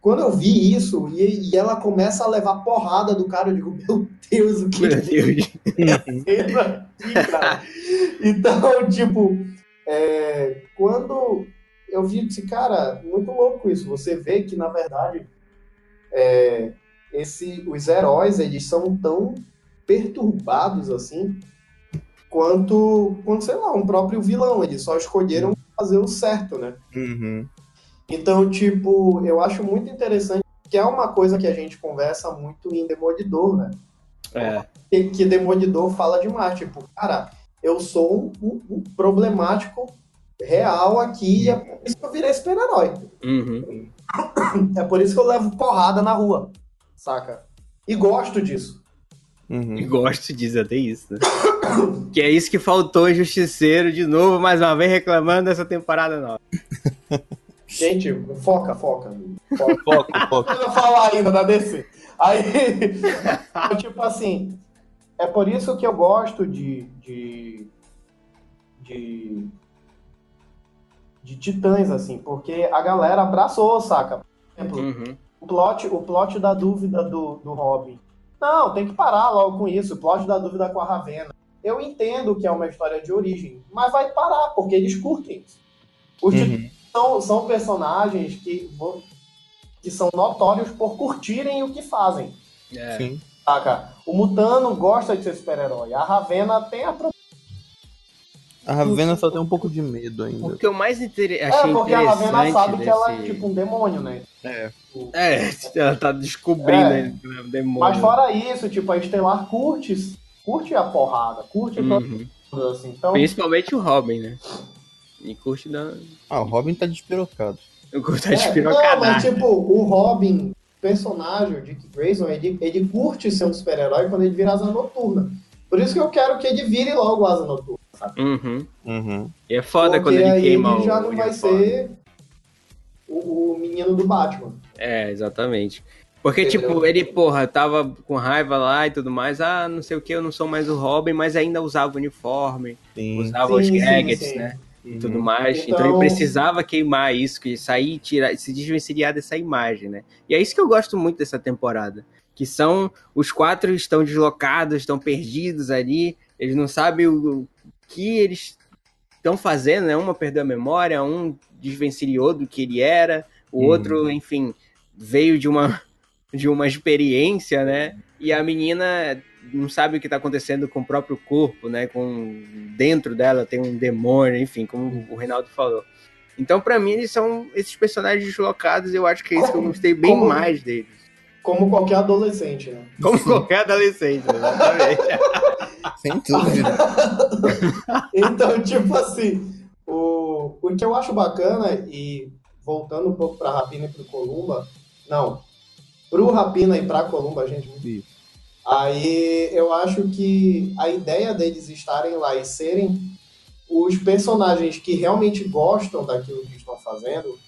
quando eu vi isso e, e ela começa a levar porrada do cara, eu digo, meu Deus, o que Meu Deus. aqui, cara? Então, tipo, é, quando eu vi, disse, cara, muito louco isso. Você vê que, na verdade, é, esse, os heróis, eles são tão perturbados assim quanto, quanto, sei lá, um próprio vilão. Eles só escolheram fazer o certo, né? Uhum. Então, tipo, eu acho muito interessante que é uma coisa que a gente conversa muito em Demolidor, né? É. Que, que Demolidor fala demais, tipo, cara, eu sou um, um- um problemático real aqui e é por isso que eu virei super-herói. Uhum. É por isso que eu levo porrada na rua, saca? E gosto disso. Uhum. E gosto disso, até isso. Né? que é isso que faltou em Justiceiro de novo, mais uma vez reclamando dessa temporada nova. Gente, foca, foca. foca. Foco, foco. Eu ia falar ainda da DC. Aí, tipo assim, é por isso que eu gosto de. de. de, de Titãs, assim, porque a galera abraçou, saca? Por exemplo, Uhum. o plot, o plot da dúvida do, do Robin. Não, tem que parar logo com isso. O plot da dúvida com a Ravena. Eu entendo que é uma história de origem, mas vai parar, porque eles curtem isso. Os Uhum. Titãs são, são personagens que, que são notórios por curtirem o que fazem. É. Sim. Saca? O Mutano gosta de ser super-herói. A Ravena tem a. A Ravena só tem um pouco de medo ainda. O que eu mais inter... É, achei porque a Ravena sabe que ela é desse- tipo um demônio, né? É. É, ela tá descobrindo É. né, que é um demônio. Mas fora isso, tipo, a Estelar curte, curte a porrada, curte Uhum. tudo, assim. Então, Principalmente o Robin, né? E curte da. Ah, o Robin tá despirocado. Eu curto a É, não, mas tipo, o Robin, personagem, o Dick Grayson, ele, ele curte ser um super-herói quando ele vira asa noturna. Por isso que eu quero que ele vire logo asa noturna. Uhum. Uhum. E é foda porque quando ele aí queima ele o. já não vai ser o, o menino do Batman. É, exatamente. Porque, Entendeu? tipo, ele, porra, tava com raiva lá e tudo mais. Ah, não sei o que, eu não sou mais o Robin, mas ainda usava o uniforme, Sim. usava os Sim, sim, gadgets, sim. né? E Uhum. tudo mais. Então... Então- ele precisava queimar isso, que sair, tirar, se desvencilhar dessa imagem, né? E é isso que eu gosto muito dessa temporada. Que são os quatro estão deslocados, estão perdidos ali, eles não sabem o, o que eles estão fazendo, né? Uma perdeu a memória, um desvencilhou do que ele era, o Uhum. outro, enfim, veio de uma de uma experiência, né? E a menina não sabe o que está acontecendo com o próprio corpo, né? Com dentro dela tem um demônio, enfim, como o Reinaldo falou. Então, pra mim, eles são esses personagens deslocados. Eu acho que é isso que eu gostei bem Como- mais deles. Como qualquer adolescente, né? Como qualquer adolescente, exatamente. Sem dúvida. Então, tipo assim, o, o que eu acho bacana, e voltando um pouco pra Rapina e pro Columba, não, pro Rapina e pra Columba, gente, Isso. Aí eu acho que a ideia deles estarem lá e serem os personagens que realmente gostam daquilo que estão fazendo,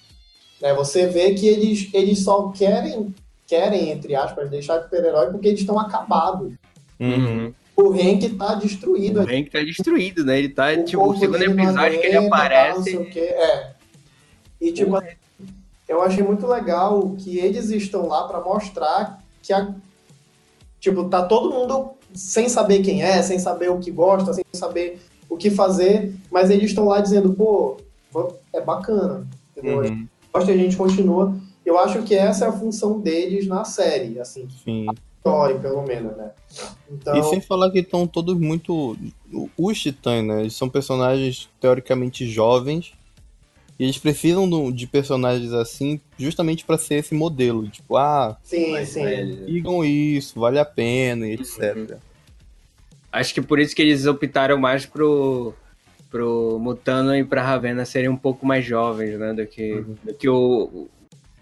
né, você vê que eles, eles só querem, querem, entre aspas, deixar de super-herói porque eles estão acabados. Uhum. O Hank tá destruído O Hank tá destruído, né? Ele tá, o tipo, o segundo episódio que ele aparece. É. E tipo, eu achei muito legal que eles estão lá pra mostrar que a tipo, tá todo mundo sem saber quem é, sem saber o que gosta, sem saber o que fazer, mas eles estão lá dizendo, pô, é bacana, entendeu? Uhum. A gente continua. Eu acho que essa é a função deles na série, assim, Sim. história, pelo menos, né? Então, E sem falar que estão todos muito. Os titãs, né? Eles são personagens teoricamente jovens. E eles precisam do- de personagens assim justamente pra ser esse modelo. Tipo, ah, sim, sim. sigam isso, vale a pena e etc. Acho que por isso que eles optaram mais pro, pro Mutano e pra Ravena serem um pouco mais jovens, né? Do que, do que o,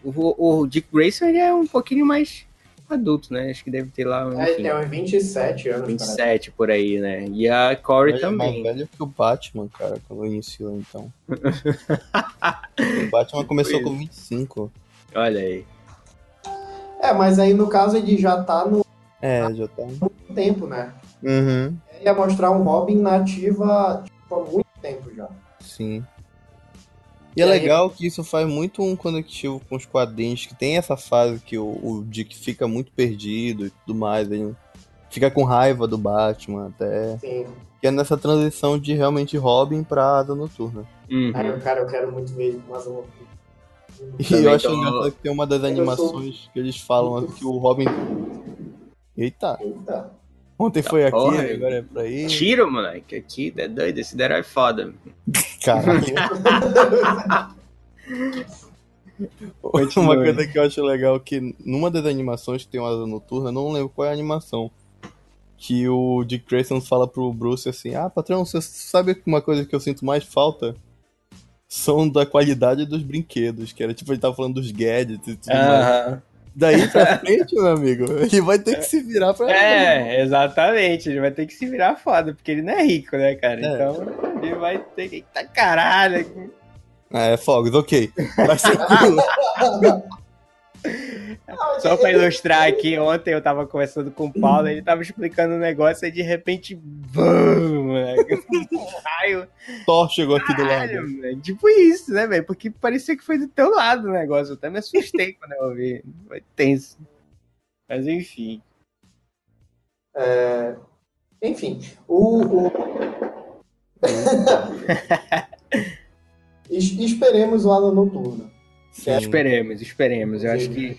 o, o Dick Grayson, ele é um pouquinho mais adulto, né? Acho que deve ter lá, É, enfim, tem uns 27 anos, parece. 27 por aí, né? E a Corey Ele é mais também. velho que o Batman, cara, quando iniciou então. o Batman começou com 25. Olha aí. É, mas aí no caso ele já tá no É, já tá. tempo, né? Uhum. Ele ia mostrar um Robin nativa tipo, há muito tempo já. Sim. E é legal que isso faz muito um conectivo com os quadrinhos, que tem essa fase que o, o Dick fica muito perdido e tudo mais, ele fica com raiva do Batman até. Assim, Que é nessa transição de realmente Robin pra Asa Noturna. Uhum. cara, eu quero muito ver ele com as loucuras. E Também eu acho tô- engraçado que tem uma das animações que eles falam que o Robin. Eita, Eita. Ontem foi aqui, porra, agora é pra aí. Tiro, moleque. Aqui, é doido. Esse herói é foda. Caralho. Uma coisa que eu acho legal é que numa das animações que tem uma asa noturna, eu não lembro qual é a animação. Que o Dick Grayson fala pro Bruce assim: Ah, patrão, você sabe uma coisa que eu sinto mais falta? São da qualidade dos brinquedos, que era tipo, ele tava falando dos gadgets e tudo mais. Daí pra frente, meu amigo, ele vai ter que se virar pra. É, exatamente. Ele vai ter que se virar foda, porque ele não é rico, né, cara? É. Então ele vai ter que. Eita caralho! É fogos, ok. Mas tranquilo. Só pra ilustrar aqui, ontem eu tava conversando com o Paulo, ele tava explicando um negócio e de repente. Bum. Um raio. Thor chegou aqui do lado. Tipo isso, né, velho? Porque parecia que foi do teu lado o negócio. Eu até me assustei quando eu ouvi. Foi tenso. Mas enfim. É, Enfim, o. o... Es- Esperemos o Asa Noturna. Sim. Esperemos, esperemos. Eu acho que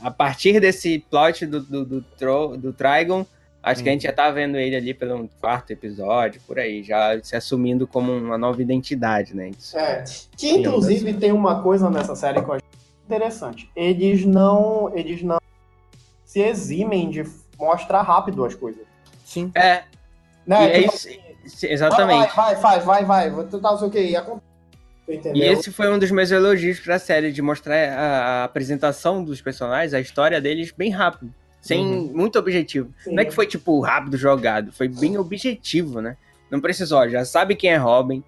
a partir desse plot do, do, do, Tro- do Trigon, acho que a gente já tá vendo ele ali pelo quarto episódio, por aí, já se assumindo como uma nova identidade, né? Isso. É, que inclusive tem uma coisa nessa série que eu acho interessante. Eles não, eles não se eximem de mostrar rápido as coisas. Sim. É, Né? e é Tipo, isso, isso- exatamente. Vai, vai, faz, vai, vai. Vou tentar não sei o que. E acontece. Entendeu? E esse foi um dos meus elogios pra série, de mostrar a, a apresentação dos personagens, a história deles bem rápido. Sem Uhum. muito objetivo. Sim. Não é que foi, tipo, rápido jogado, foi bem objetivo, né? Não precisou, já sabe quem é Robin.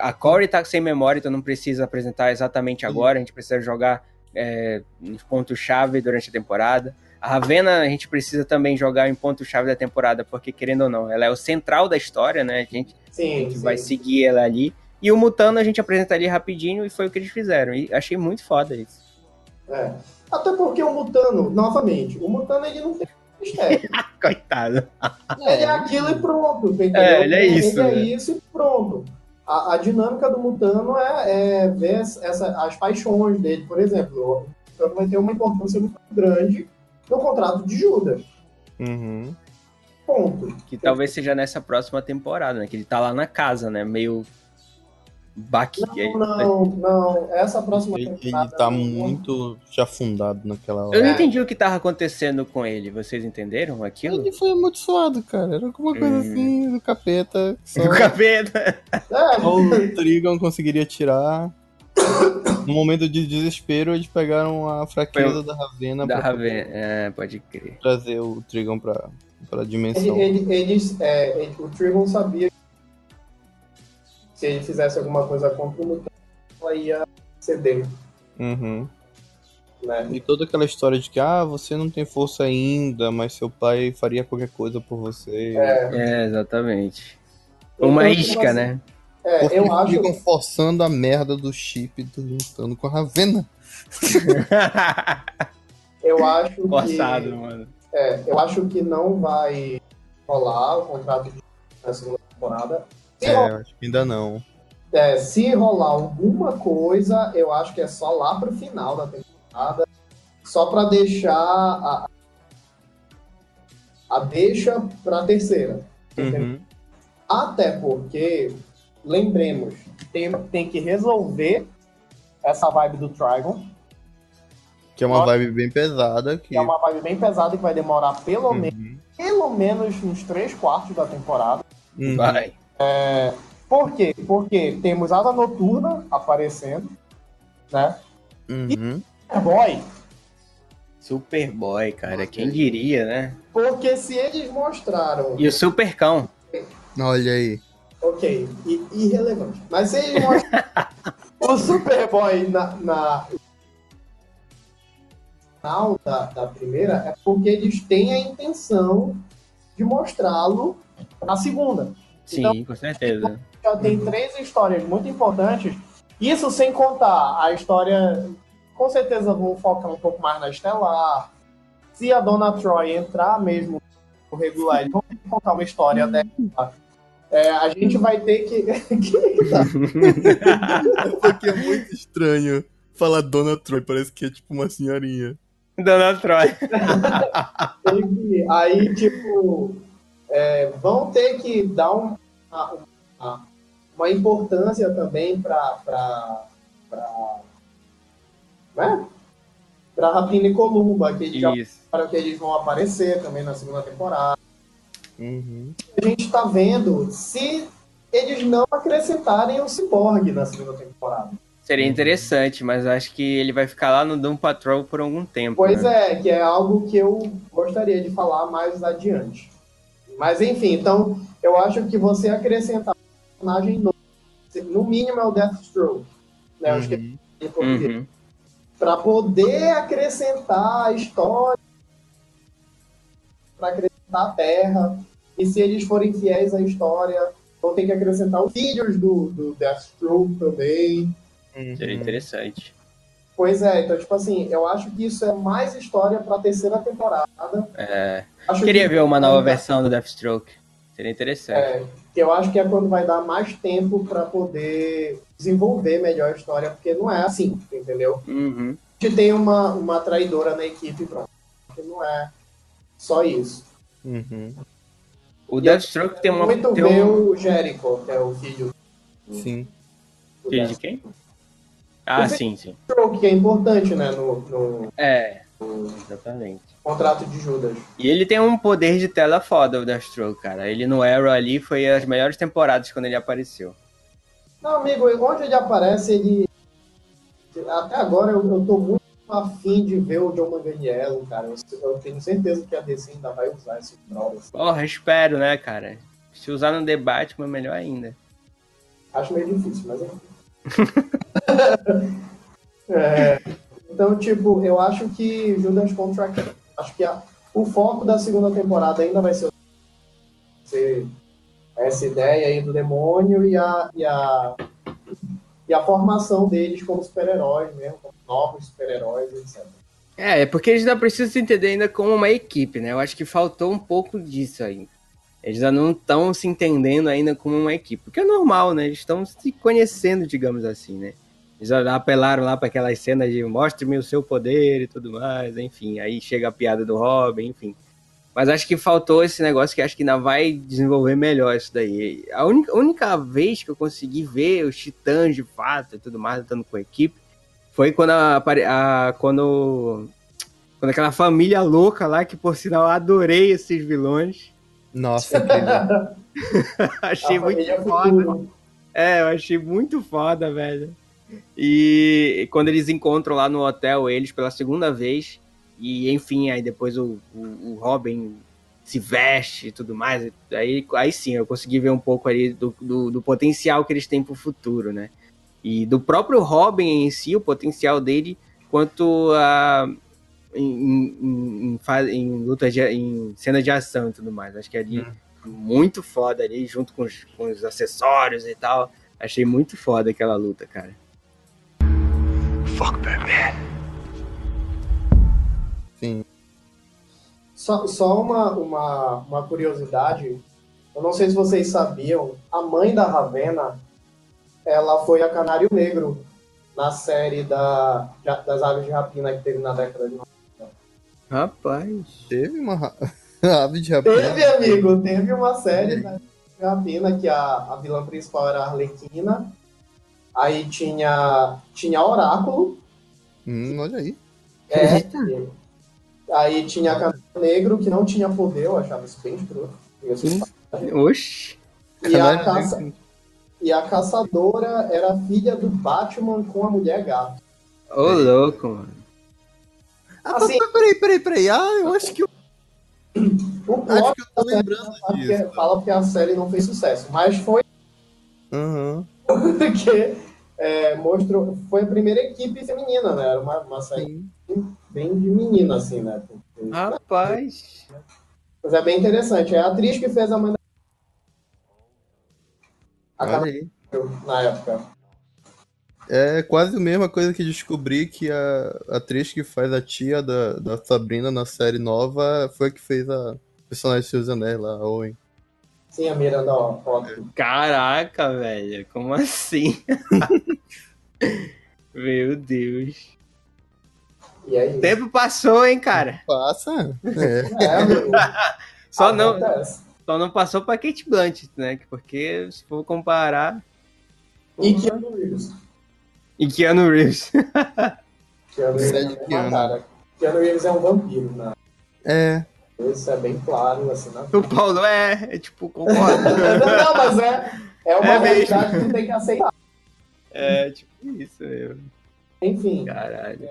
A Corey tá sem memória, então não precisa apresentar exatamente agora. A gente precisa jogar é, nos pontos-chave durante a temporada. A Ravena a gente precisa também jogar em ponto-chave da temporada, porque querendo ou não, ela é o central da história, né? A gente a Sim, gente sim. vai seguir ela ali. E o Mutano a gente apresenta ali rapidinho e foi o que eles fizeram. E achei muito foda isso. É. Até porque o Mutano, novamente, o Mutano ele não tem mistério. Coitado. Ele é aquilo e pronto, entendeu? É, ele é isso, Ele é né? isso e pronto. A, a dinâmica do Mutano é, é ver essa, as paixões dele, por exemplo. O Mutano vai ter uma importância muito grande no contrato de Judas. Uhum. Ponto. Que talvez seja nessa próxima temporada, né? Que ele tá lá na casa, né? Meio. Baque. Não, não. Essa próxima Ele, ele temporada. tá não- muito já afundado naquela Eu hora. não É. entendi o que tava acontecendo com ele. Vocês entenderam aquilo? Ele foi amaldiçoado, cara. Era alguma coisa Hum. assim do capeta. Só, Do capeta. É, o Trigon conseguiria tirar. No momento de desespero, eles pegaram a fraqueza da Ravena Da pra Raven. É, pode crer. trazer o Trigon pra, pra ele, dimensão. ele, eles, é, ele- o Trigon sabia que se ele fizesse alguma coisa contra o Mutano, ela ia ceder. Uhum. Né? E toda aquela história de que, ah, você não tem força ainda, mas seu pai faria qualquer coisa por você. É, É, exatamente. Uma Então, isca, tipo né? é, Porque eu acho ficam forçando a merda do chip do juntando com a Ravena. Eu acho Forçado, que. mano. É, eu acho que não vai rolar o contrato de na segunda temporada. Se, É, acho que ainda não. é, se rolar alguma coisa, eu acho que é só lá pro final da temporada. Só pra deixar a, a deixa pra terceira. entendeu? Uhum. Até porque, lembremos, tem, tem que resolver essa vibe do Trigon, Que é uma Nossa. vibe bem pesada. Que... que é uma vibe bem pesada que vai demorar pelo, me- Uhum. pelo menos uns três quartos da temporada. Uhum. Vai. Por quê? Porque temos Asa Noturna aparecendo, né? Uhum. Boy, Superboy, cara. Quem diria, né? porque se eles mostraram, E o Supercão. Olha aí. ok, i- irrelevante, mas se eles mostraram o Superboy na, na final da, da primeira, é porque eles têm a intenção de mostrá-lo na segunda. Sim, Então- com certeza. já tem três histórias muito importantes. Isso sem contar a história. Com certeza vão focar um pouco mais na Estelar. Se a Dona Troy entrar mesmo no regular, eles vão contar uma história dela. É, a gente vai ter que. que? Porque é muito estranho Fala Dona Troy, parece que é tipo uma senhorinha. Dona Troy. Aí, tipo, é, vão ter que dar um- uma, uma- uma importância também para para para né? para Rapina e Columba, que eles falaram que eles vão aparecer também na segunda temporada. Uhum. A gente está vendo se eles não acrescentarem o Cyborg na segunda temporada. Seria interessante, mas acho que ele vai ficar lá no Doom Patrol por algum tempo. Pois né? é, que é algo que eu gostaria de falar mais adiante. Mas enfim, então eu acho que você acrescentar um personagem novo, no mínimo é o Deathstroke, né? Acho que Uhum. é. Uhum. Para poder acrescentar a história, para acrescentar a Terra, e se eles forem fiéis à história, vão ter que acrescentar os filhos do, do Deathstroke também. Seria Uhum. interessante. Pois é, então, tipo assim, eu acho que isso é mais história para a terceira temporada. É, Acho queria que- ver uma nova versão do Deathstroke. Seria interessante. É, que eu acho que é quando vai dar mais tempo para poder desenvolver melhor a história, porque não é assim, entendeu? Uhum. A gente tem uma, uma traidora na equipe, pronto. Que não é só isso. Uhum. O Deathstroke tem uma. Muito Tem um... o Jericho, que é o filho Sim. Filho de quem? Ah, sim, sim. Que é importante, né, no, no É, exatamente. contrato de Judas. E ele tem um poder de tela foda, o Deathstroke, cara. Ele no Arrow ali foi as melhores temporadas quando ele apareceu. Não, amigo, onde ele aparece, ele. Até agora eu, eu tô muito afim de ver o John Manganiello, cara. Eu, eu tenho certeza que a DC ainda vai usar esse assim. Porra, espero, né, cara? Se usar no debate, mas melhor ainda. Acho meio difícil, mas enfim. É, então, tipo, eu acho que Judas Contract, acho que a- o foco da segunda temporada ainda vai ser, ser essa ideia aí do demônio e a, e a, e a formação deles como super-heróis mesmo, como novos super-heróis, etc. É, é porque eles ainda precisam se entender ainda como uma equipe, né? Eu acho que faltou um pouco disso ainda. Eles ainda não estão se entendendo ainda como uma equipe, o que é normal, né? Eles estão se conhecendo, digamos assim, né? Eles apelaram lá para aquelas cenas de mostre-me o seu poder e tudo mais, enfim. Aí chega a piada do Robin, enfim. Mas acho que faltou esse negócio que acho que ainda vai desenvolver melhor isso daí. A única, única vez que eu consegui ver os titãs de fato e tudo mais, estando com a equipe, foi quando a, a- quando quando aquela família louca lá que por sinal adorei esses vilões Nossa, incrível. achei A muito foda Futuro. é eu achei muito foda velho e quando eles encontram lá no hotel eles pela segunda vez e enfim aí depois o, o, o Robin se veste e tudo mais aí, aí sim eu consegui ver um pouco ali do, do, do potencial que eles têm pro futuro né e do próprio Robin em si o potencial dele quanto a em, em, em, luta de, em cena de ação e tudo mais. Acho que ali Hum. muito foda ali, junto com os, com os acessórios e tal. Achei muito foda aquela luta, cara. Sim. Só, só uma, uma, uma curiosidade. Eu não sei se vocês sabiam, a mãe da Ravena, ela foi a Canário Negro na série da, das Aves de Rapina que teve na década de 90. Rapaz. Teve uma ave de rapina. Teve, amigo, teve uma série da Rapina que a, a vilã principal era a Arlequina. Aí tinha, tinha Oráculo. Hum, olha aí. É, aí tinha a Canário Negro, que não tinha poder, eu achava isso bem escroto. Oxi. E a, caça, e a caçadora era filha do Batman com a mulher gato. Ô, louco, mano. Ah, Assim- peraí, peraí, peraí. Ah, eu acho que O acho plot que eu tô lembrando fala disso. que, fala que a série não fez sucesso, mas foi Aham. porque é, mostrou. Foi a primeira equipe feminina, né? Era uma, uma série Sim. bem de menina, assim, né? Porque- Rapaz. Mas é bem interessante. É a atriz que fez a mãe da. A na época. É quase a mesma coisa que descobri que a atriz que faz a tia da, da Sabrina na série nova foi a que fez a personagem de Seus Anéis lá, a Owen. Sim, a Miranda, ó. ó. Caraca, velho. Como assim? Meu Deus. E aí? O tempo passou, hein, cara? Passa. É. É. Só não, só não passou pra Kate Blanchett, né? Porque se for comparar. E Keanu Reeves. E Keanu Reeves. Keanu Reeves é uma Keanu. cara. Keanu Reeves é um vampiro, né? É. Isso é bem claro, assim, na O Paulo é, é tipo, concorda. Não, mas é, é uma É mesmo. realidade que tu tem que aceitar. é, tipo isso, eu. Enfim, Caralho.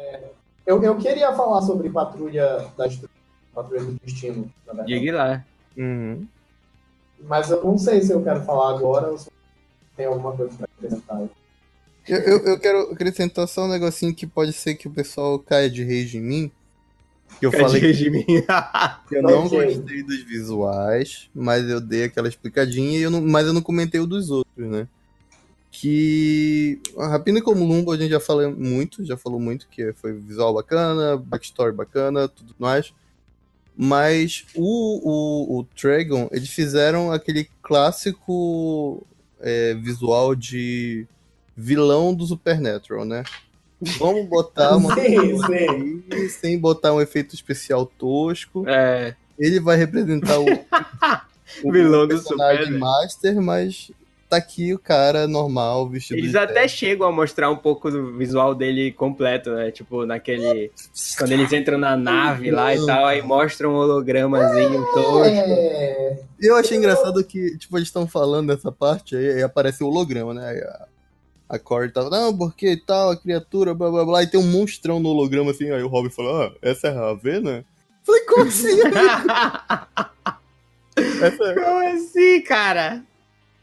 eu, eu queria falar sobre Patrulha da Patrulha do Destino, na verdade. Diga lá. Uhum. Mas eu não sei se eu quero falar agora ou se tem alguma coisa pra acrescentar. Eu, eu, eu quero acrescentar só um negocinho que pode ser que o pessoal caia de rage em mim. Que eu falei que de mim. eu não gostei dos visuais, mas eu dei aquela explicadinha, e eu não, mas eu não comentei o dos outros, né? Que a Rapina como Lumbo a gente já falou muito, já falou muito que foi visual bacana, backstory bacana, tudo mais. Mas o, o, o Dragon, eles fizeram aquele clássico é, visual de vilão do Supernatural, né? Vamos botar uma Sim, sim. aí, sem botar um efeito especial tosco. É, Ele vai representar o, o Vilão do personagem Super, né? Master, mas tá aqui o cara normal, vestido eles de até terno. chegam a mostrar um pouco do visual dele completo, né? Tipo, naquele. Quando eles entram na nave lá e tal, aí mostram um hologramazinho. É, Eu achei engraçado que, tipo, eles estão falando dessa parte, aí, aí aparece o holograma, né? A, Corey tava, não, porque e tal, a criatura, blá blá blá, e tem um monstrão no holograma assim, aí o Robin fala, ah, essa é a Ravena? Falei, como assim? essa é... Como assim, cara?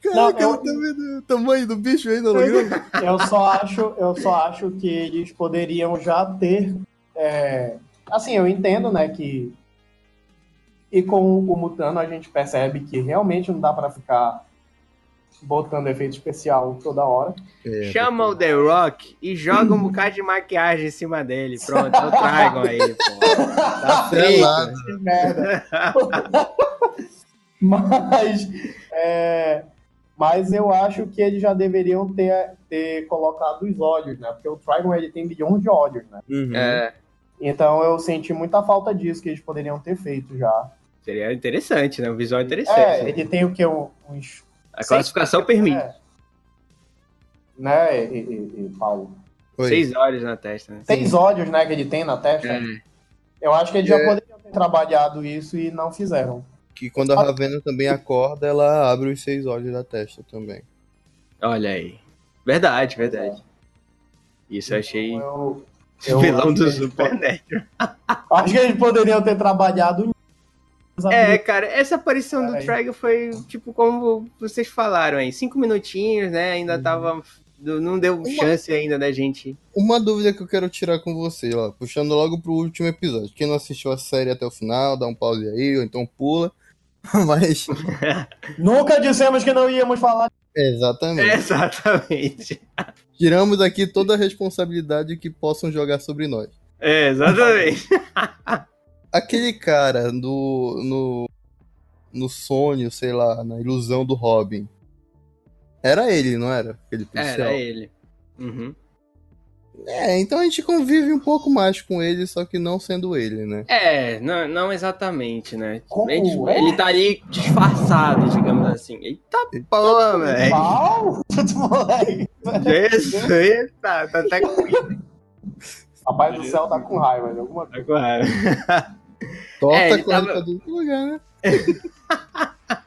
Caraca, Não, ela tá vendo o tamanho do bicho aí no holograma? eu só acho, eu só acho que eles poderiam já ter. é, assim, eu entendo, né, que. E com o Mutano a gente percebe que realmente não dá pra ficar botando efeito especial toda hora. É, Chama o The Rock e joga um bocado de maquiagem em cima dele. Pronto, eu tragam aí, pô. Tá. Que merda. Mas, é, mas eu acho que eles já deveriam ter, ter colocado os olhos, né? Porque o Trigon ele tem bilhões de olhos, né? Uhum. É, Então eu senti muita falta disso que eles poderiam ter feito já. seria interessante, né? Um visual interessante. É, ele tem o que? Uns. A classificação permite. É. Né, e, e- e Paulo? Oi. Seis olhos na testa, né? Seis olhos, né, que ele tem na testa. É. Eu acho que eles já É. poderiam ter trabalhado isso e não fizeram. Que quando a Ravena também acorda, ela abre os seis olhos da testa também. Olha aí. Verdade, verdade. Isso eu achei Eu, eu vilão do Supernatural. Acho que eles poderiam ter trabalhado nisso. É, cara, essa aparição do. Trago foi, tipo, como vocês falaram aí, cinco minutinhos, né? Ainda Uhum. tava. Não deu chance ainda da gente. Uma dúvida que eu quero tirar com você, ó, puxando logo pro último episódio. Quem não assistiu a série até o final, dá um pause aí, ou então pula. Mas, Nunca dissemos que não íamos falar. exatamente. Exatamente. Tiramos aqui toda a responsabilidade que possam jogar sobre nós. É, exatamente. Aquele cara do, no, no sonho, sei lá, na ilusão do Robin. Era ele, não era? Aquele policial. Era ele. Uhum. É, então a gente convive um pouco mais com ele, só que não sendo ele, né? É, não, não exatamente, né? Como ele, é? ele tá ali disfarçado, digamos assim. Eita porra, velho. Pau! Moleque. Jesus, eita, tá até com Rapaz do céu tá com raiva de alguma coisa. tá com raiva. Torta É, ele tava- pra todo lugar, né?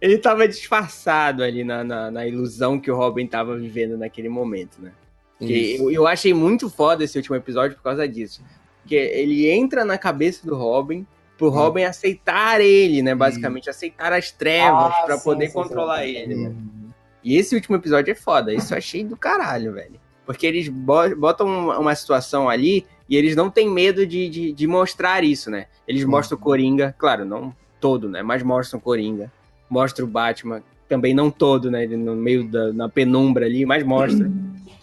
Ele tava disfarçado ali na, na, na ilusão que o Robin tava vivendo naquele momento, né? Eu, eu achei muito foda esse último episódio por causa disso. Porque ele entra na cabeça do Robin pro Robin aceitar ele, né? Basicamente, aceitar as trevas Ah, pra sim, poder sim, sim. controlar ele, né? Uhum. E esse último episódio é foda. Isso eu achei do caralho, velho. Porque eles bo- botam uma situação ali e eles não têm medo de, de, de mostrar isso, né? Eles mostram o Coringa, claro, não todo, né? Mas mostram o Coringa. Mostra o Batman, também não todo, né? No meio da na penumbra ali, mas mostra.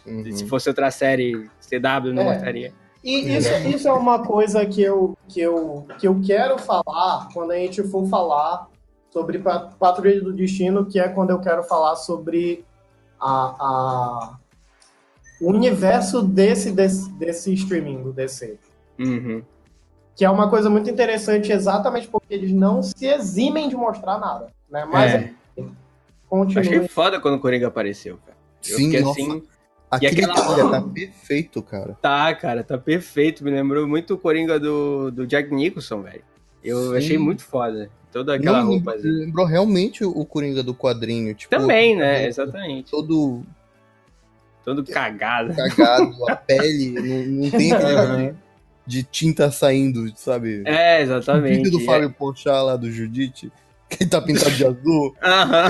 Uhum. Se fosse outra série CW, não É. mostraria. E isso, isso é uma coisa que eu, que, eu, que eu quero falar quando a gente for falar sobre Pat- Patrulha do Destino, que é quando eu quero falar sobre a, a, o universo desse, desse, desse streaming do DC. Uhum. Que é uma coisa muito interessante exatamente porque eles não se eximem de mostrar nada. Né? Mas É. continua. Achei foda quando o Coringa apareceu, cara. Eu Sim, fiquei nossa. assim, Aquele aquela- Coringa tá perfeito, cara. tá, cara, tá perfeito. Me lembrou muito o Coringa do, do Jack Nicholson, velho. Eu Sim. achei muito foda. Toda aquela Não, roupa. lembrou realmente o Coringa do quadrinho. Tipo, Também, né? Exatamente. Todo Todo cagado. cagado, a pele, não, não tem aquele de, tinta saindo, sabe? É, o exatamente. vídeo do Fábio Porchat lá do Judite, que ele tá pintado de azul, Aham.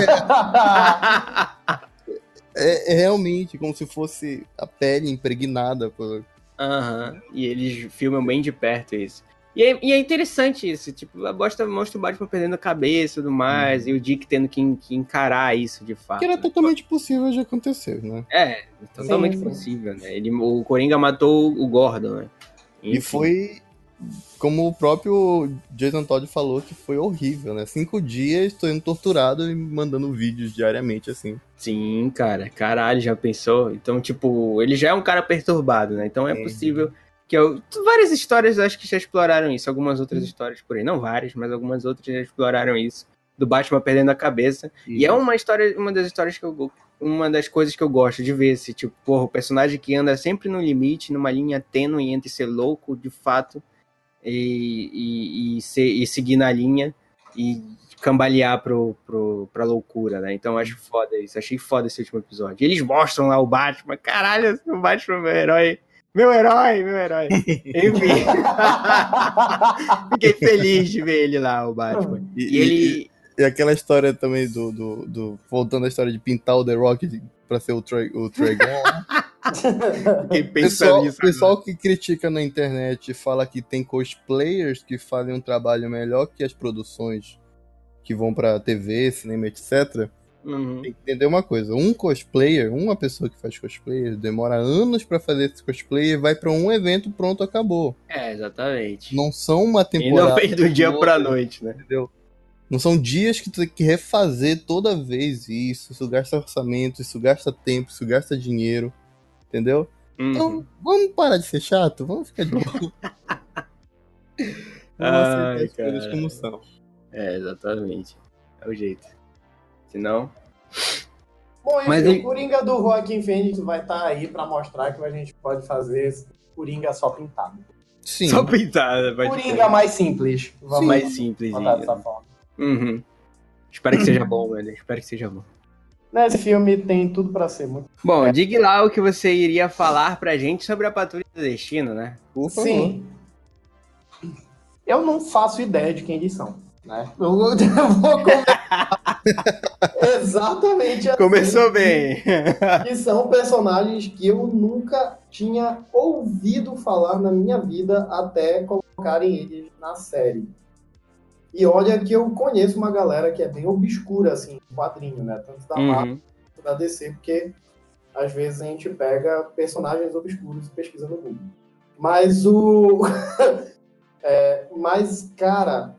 é, é realmente como se fosse a pele impregnada. Por... Aham. E eles filmam bem de perto isso. E é, e é interessante isso, tipo, mostra, mostra o Batman perdendo a cabeça e tudo mais, e o Dick tendo que, que encarar isso de fato. Que era né? totalmente possível de acontecer, né? É, totalmente Sim, possível, né? Ele, o Coringa matou o Gordon, né? E foi, como o próprio Jason Todd falou, que foi horrível, né? Cinco dias tô indo torturado e mandando vídeos diariamente, assim. Sim, cara, caralho, já pensou? Então, tipo, ele já é um cara perturbado, né? Então é Sim. possível que eu... várias histórias acho que já exploraram isso, algumas outras histórias por aí, não várias, mas algumas outras já exploraram isso, do Batman perdendo a cabeça. E é uma história, uma das histórias que eu uma das coisas que eu gosto de ver, esse tipo, porra, o personagem que anda sempre no limite, numa linha tênue entre ser louco de fato e, e, e, ser, e seguir na linha e cambalear pro, pro, pra loucura, né? Então acho foda isso, achei foda esse último episódio. E eles mostram lá o Batman, caralho, o Batman é meu herói. Meu herói, meu herói. Enfim. Fiquei feliz de ver ele lá, o Batman. E ele. E aquela história também do, do, do- Voltando à história de pintar o The Rock pra ser o Trey, o Trey. Fiquei O pensando pessoal, nisso. pessoal que critica na internet fala que tem cosplayers que fazem um trabalho melhor que as produções que vão pra TV, cinema, etc. Uhum. Tem que entender uma coisa: um cosplayer, uma pessoa que faz cosplayer, demora anos pra fazer esse cosplayer, vai pra um evento, pronto, acabou. É, exatamente. Não são uma E temporada. não fez do dia toda, pra noite, né? Entendeu? Não são dias que tu tem que refazer toda vez isso. Isso gasta orçamento, isso gasta tempo, isso gasta dinheiro. Entendeu? Uhum. Então, vamos parar de ser chato? Vamos ficar de boa. vamos aceitar Ai, as coisas como são. É, exatamente. É o jeito. Senão. Bom, enfim, Mas o Coringa do Joaquim Phoenix vai estar aí pra mostrar que a gente pode fazer esse Coringa só pintado. Sim. Só pintada, vai Coringa mais simples. Vamos mais simples. botar dessa forma. Uhum. Espero que seja bom, velho. Espero que seja bom. Nesse filme tem tudo pra ser muito. Bom, diga lá o que você iria falar pra gente sobre a Patrulha do Destino, né? Por favor. Sim. Eu não faço ideia de quem eles são. Né? Eu vou eu vou começar exatamente assim. Começou bem. que são personagens que eu nunca tinha ouvido falar na minha vida até colocarem eles na série. E olha que eu conheço uma galera que é bem obscura, assim, quadrinho, né? Tanto da Marvel Uhum. quanto da DC, porque às vezes a gente pega personagens obscuros e pesquisa no Google. Mas o. É, mas, cara,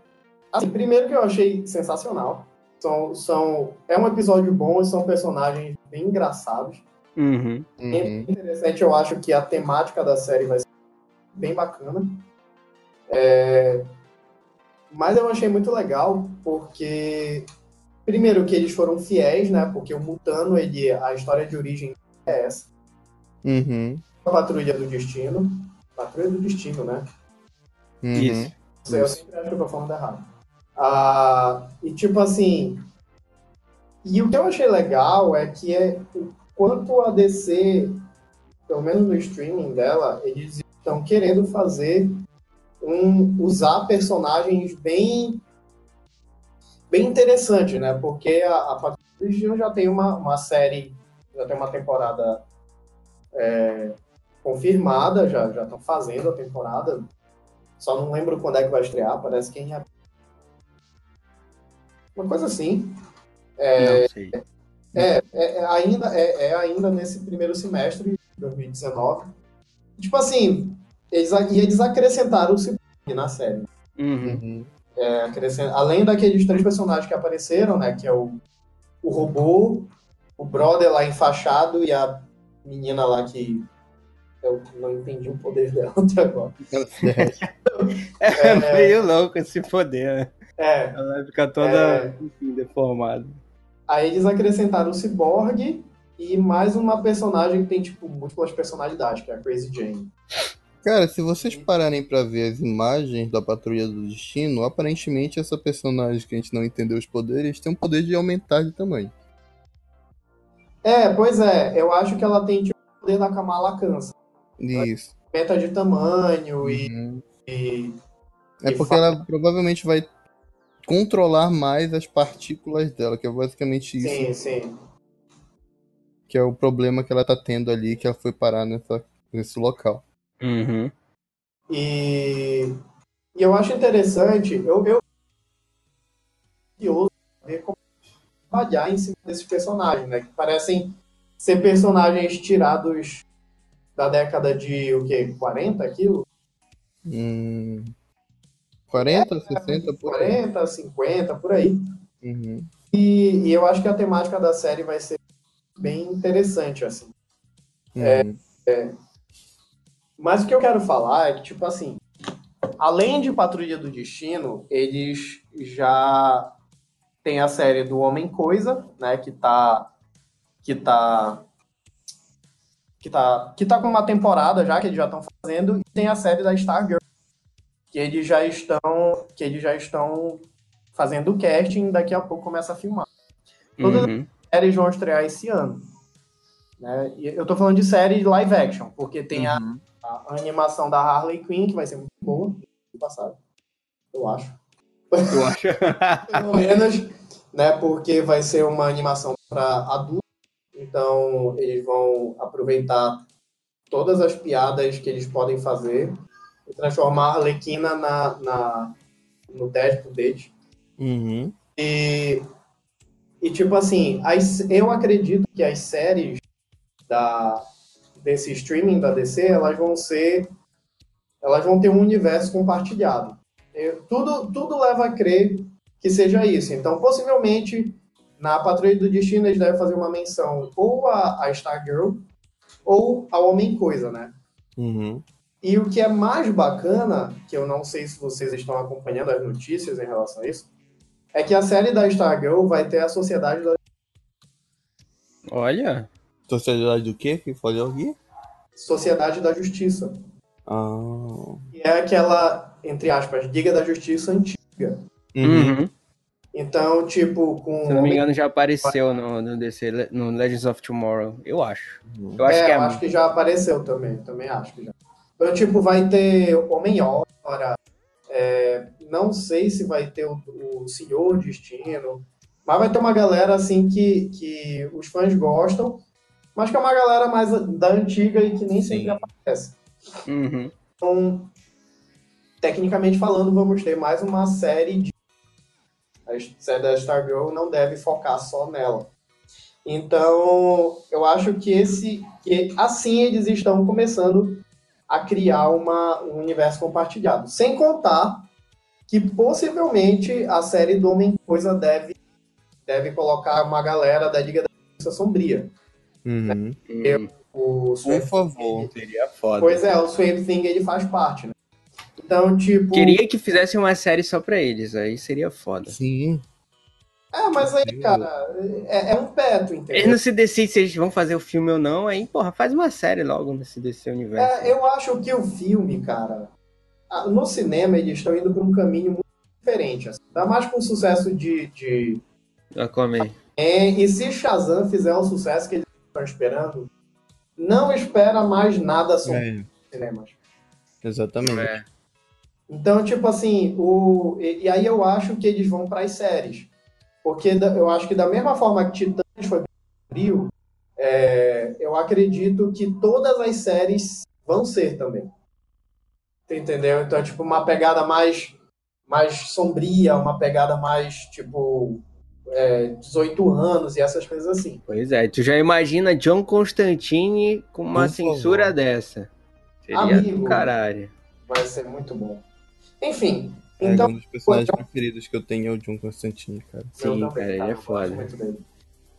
assim, primeiro que eu achei sensacional. São, são, é um episódio bom e são personagens bem engraçados. Uhum. É Uhum. interessante, eu acho que a temática da série vai ser bem bacana. É, Mas eu achei muito legal porque, primeiro, que eles foram fiéis, né? Porque o Mutano, ele, a história de origem é essa. Uhum. A Patrulha do Destino. Patrulha do Destino, né? Uhum. Isso. Sei, eu sempre acho que eu tô falando errado. Ah, e tipo assim. E o que eu achei legal é que é o quanto a DC, pelo menos no streaming dela, eles estão querendo fazer um usar personagens bem bem interessantes, né? Porque a, a Destino já tem uma, uma série, já tem uma temporada é, confirmada, já estão fazendo a temporada. Só não lembro quando é que vai estrear, parece que em. Uma coisa assim. Não sei. É, é ainda, é, é ainda nesse primeiro semestre de 2019. Tipo assim, eles, e eles acrescentaram o Cyborg na série. Uhum. É, além daqueles três personagens que apareceram, né? Que é o, o robô, o brother lá enfaixado e a menina lá que eu não entendi o poder dela até agora. É, É. meio louco esse poder, né? É, Ela vai ficar toda, É. enfim, deformada. aí eles acrescentaram o Cyborg e mais uma personagem que tem, tipo, múltiplas personalidades, que é a Crazy Jane. Cara, se vocês pararem pra ver as imagens da Patrulha do Destino, aparentemente essa personagem que a gente não entendeu os poderes tem um poder de aumentar de tamanho. É, pois é, eu acho que ela tem, tipo, o poder da Kamala Khan. sabe? Isso. Aumenta de tamanho e... Uhum. e- É e porque fa- ela provavelmente vai controlar mais as partículas dela, que é basicamente isso Sim, sim. que é o problema que ela tá tendo ali, que ela foi parar nessa, nesse local. Uhum. E, e eu acho interessante, eu, eu curioso ver como trabalhar em cima desses personagens, né? Que parecem ser personagens tirados da década de o quê? 40 aquilo? Hum, 40, 60, por aí. 40, 50, por aí. Uhum. E, e eu acho que a temática da série vai ser bem interessante, assim. Uhum. Mas o que eu quero falar é que, tipo assim, além de Patrulha do Destino, eles já têm a série do Homem Coisa, né, que tá que tá que tá que tá com uma temporada já que eles já estão fazendo e tem a série da Stargirl, que eles já estão que eles já estão fazendo o casting, daqui a pouco começa a filmar. Todas Uhum. as séries vão estrear esse ano. Né? E eu tô falando de série live action, porque tem a Uhum. a animação da Harley Quinn, que vai ser muito boa, no passado, eu acho. Eu acho. Pelo menos, né, porque vai ser uma animação para adultos, então eles vão aproveitar todas as piadas que eles podem fazer e transformar a Arlequina na, na, no Deadpool deles. Uhum. E, e tipo assim, as, eu acredito que as séries da, desse streaming da DC, elas vão ser. Elas vão ter um universo compartilhado. Eu- tudo, tudo leva a crer que seja isso. Então, possivelmente, na Patrulha do Destino, eles devem fazer uma menção ou a, a Stargirl ou ao Homem-Coisa, né? Uhum. E o que é mais bacana, que eu não sei se vocês estão acompanhando as notícias em relação a isso, é que a série da Stargirl vai ter a Sociedade da Olha. Sociedade do quê? Que falou aqui? Sociedade da Justiça. Ah. Que é aquela, entre aspas, Liga da Justiça antiga. Uhum. Uhum. Então, tipo, com. Se não me engano, já apareceu no, no, DC, no Legends of Tomorrow. Eu acho. Eu acho é, que é. eu acho que já apareceu também. Também acho que já. Então, tipo, vai ter Homem-Hora. é, não sei se vai ter o, o Senhor Destino. Mas vai ter uma galera, assim, que, que os fãs gostam. Mas que é uma galera mais da antiga e que nem sempre Sim. aparece. Uhum. Então, tecnicamente falando, vamos ter mais uma série de. A série da Stargirl não deve focar só nela. Então, eu acho que esse. que assim eles estão começando a criar uma, um universo compartilhado. Sem contar que possivelmente a série do Homem-Coisa deve, deve colocar uma galera da Liga da Justiça Sombria. Uhum. Hum, O Por favor. seria foda. Pois é, o Swamp Thing ele faz parte, né? Então, tipo. Queria que fizessem uma série só pra eles, aí seria foda. Sim. É, mas aí, cara, é, é um Eles entendeu? não se decidem se eles vão fazer o filme ou não, aí, porra, faz uma série logo nesse desse universo. É, eu acho que o filme, cara, ah, no cinema eles estão indo por um caminho muito diferente. Assim. Ainda mais com o sucesso de. de... Aquaman. É, e se Shazam fizer o sucesso que eles estão esperando, não espera mais nada sobre É, os cinemas. exatamente. É. Então, tipo assim, o... e, e aí eu acho que eles vão para as séries. Porque eu acho que da mesma forma que Titãs foi frio, é, eu acredito que todas as séries vão ser também. Entendeu? Então, tipo, uma pegada mais, mais sombria, uma pegada mais, tipo, é, 18 anos e essas coisas assim. Pois é, tu já imagina John Constantine com uma Por censura favor. dessa. Seria Amigo. do caralho. Vai ser muito bom. Enfim, É, então... um dos personagens preferidos que eu tenho é o John Constantine, cara. Eu Sim, também, cara, ele é foda.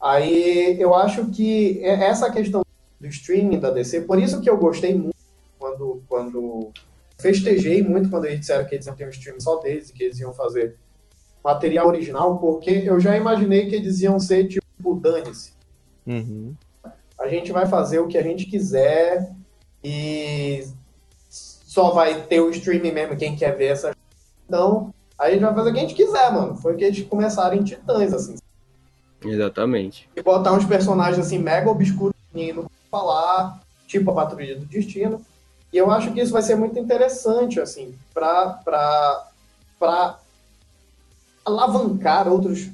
Aí eu acho que é- essa questão do streaming da DC. Por isso que eu gostei muito quando, quando festejei muito quando eles disseram que eles iam ter um streaming só deles e que eles iam fazer material original, porque eu já imaginei que eles iam ser tipo, dane-se. Uhum. A gente vai fazer o que a gente quiser e só vai ter o streaming mesmo quem quer ver essa. Então, a gente vai fazer o que a gente quiser, mano. Foi que eles começaram em Titãs, assim. Exatamente. E botar uns personagens assim mega obscuros não falar, tipo a Patrulha do Destino. E eu acho que isso vai ser muito interessante, assim, pra, pra, pra alavancar outros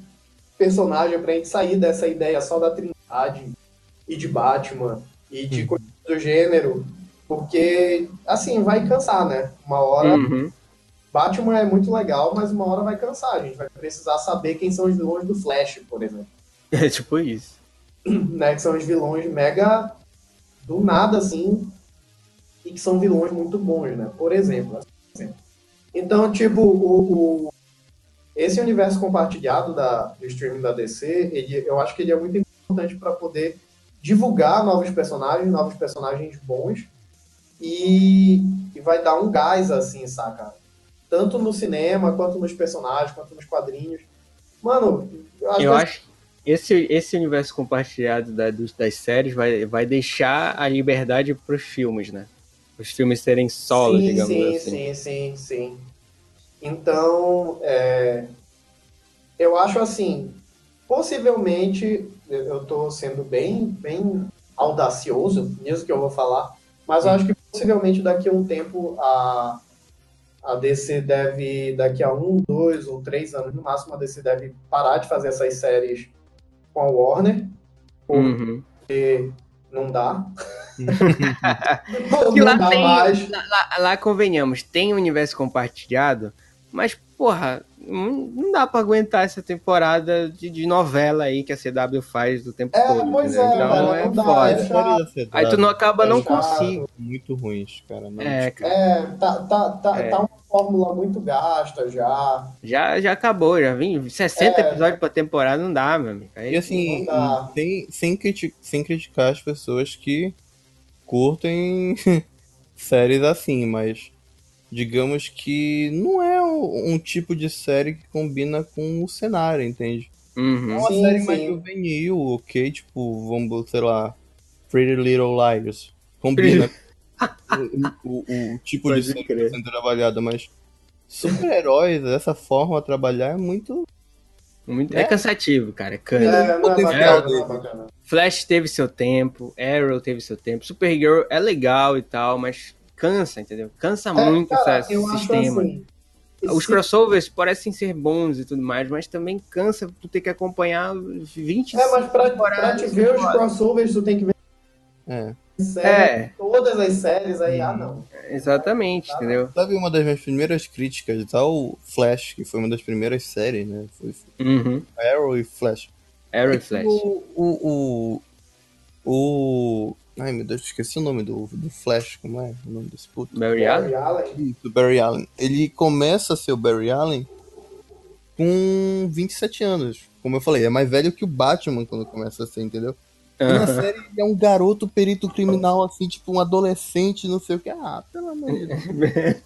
personagens pra gente sair dessa ideia só da Trindade e de Batman e de Uhum. coisas do gênero. Porque, assim, vai cansar, né? Uma hora. Uhum. Batman é muito legal, mas uma hora vai cansar. A gente vai precisar saber quem são os vilões do Flash, por exemplo. É tipo isso. né, que são os vilões mega do nada, assim, e que são vilões muito bons, né? Por exemplo. assim. Então, tipo, o, o- esse universo compartilhado da, do streaming da DC, ele, eu acho que ele é muito importante para poder divulgar novos personagens, novos personagens bons, e, e vai dar um gás, assim, saca? Tanto no cinema, quanto nos personagens, quanto nos quadrinhos. Mano, eu acho Eu que acho que esse, esse universo compartilhado da- das séries vai, vai deixar a liberdade pros filmes, né? Os filmes serem solo, sim, digamos sim, assim. Sim, sim, sim. Então, é, eu acho assim, possivelmente, eu- tô sendo bem, bem audacioso nisso que eu vou falar, mas eu acho que possivelmente daqui a um tempo a, a DC deve, daqui a um, dois ou três anos no máximo, a DC deve parar de fazer essas séries com a Warner, Uhum. não dá. Que lá não dá tem- mais. Lá, lá, convenhamos, tem um universo compartilhado, mas, porra, não, dá pra aguentar essa temporada de, de novela aí que a CW faz do tempo É, todo. pois entendeu? é, então cara, é não dá, foda. é Aí tu não acaba É não chato. consigo. muito ruins, cara. Não, É, cara. É, tá, tá, tá, É. tá uma fórmula muito gasta já. Já, já acabou, já vim 60 É. episódios pra temporada, não dá, meu amigo. Aí, E assim, sem, sem, criti sem criticar as pessoas que curtem séries assim, mas digamos que não é um, um tipo de série que combina com o cenário, entende? É Uhum. uma Sim, série mais sim. juvenil, ok? Tipo, vamos, sei lá, Pretty Little Liars. Combina o, o- o tipo Pode de série que crer. está sendo trabalhada, mas super-heróis, dessa forma a trabalhar é muito. Muito- é É. cansativo, cara. É, não é bacana, é bacana. Flash teve seu tempo, Arrow teve seu tempo, Supergirl é legal e tal, mas cansa, entendeu? Cansa É, muito cara, esse sistema. assim, Os crossovers parecem ser bons e tudo mais, mas também cansa tu ter que acompanhar 20 É, mas pra, pra te ver os crossovers, tu tem que ver É. série, É. todas as séries aí. Ah, não. Exatamente, entendeu? Sabe uma das minhas primeiras críticas ao Flash, que foi uma das primeiras séries, né? Foi Uhum. Arrow e Flash. Arrow É e que Flash. O, o, o, o- Ai meu Deus, esqueci o nome do, do Flash, como é o nome desse puto? Barry Allen? Isso, Barry Allen. Ele começa a ser o Barry Allen com 27 anos. Como eu falei, é mais velho que o Batman quando começa a ser, entendeu? E na série ele é um garoto perito criminal, assim, tipo um adolescente, não sei o que. Ah, pelo amor de Deus.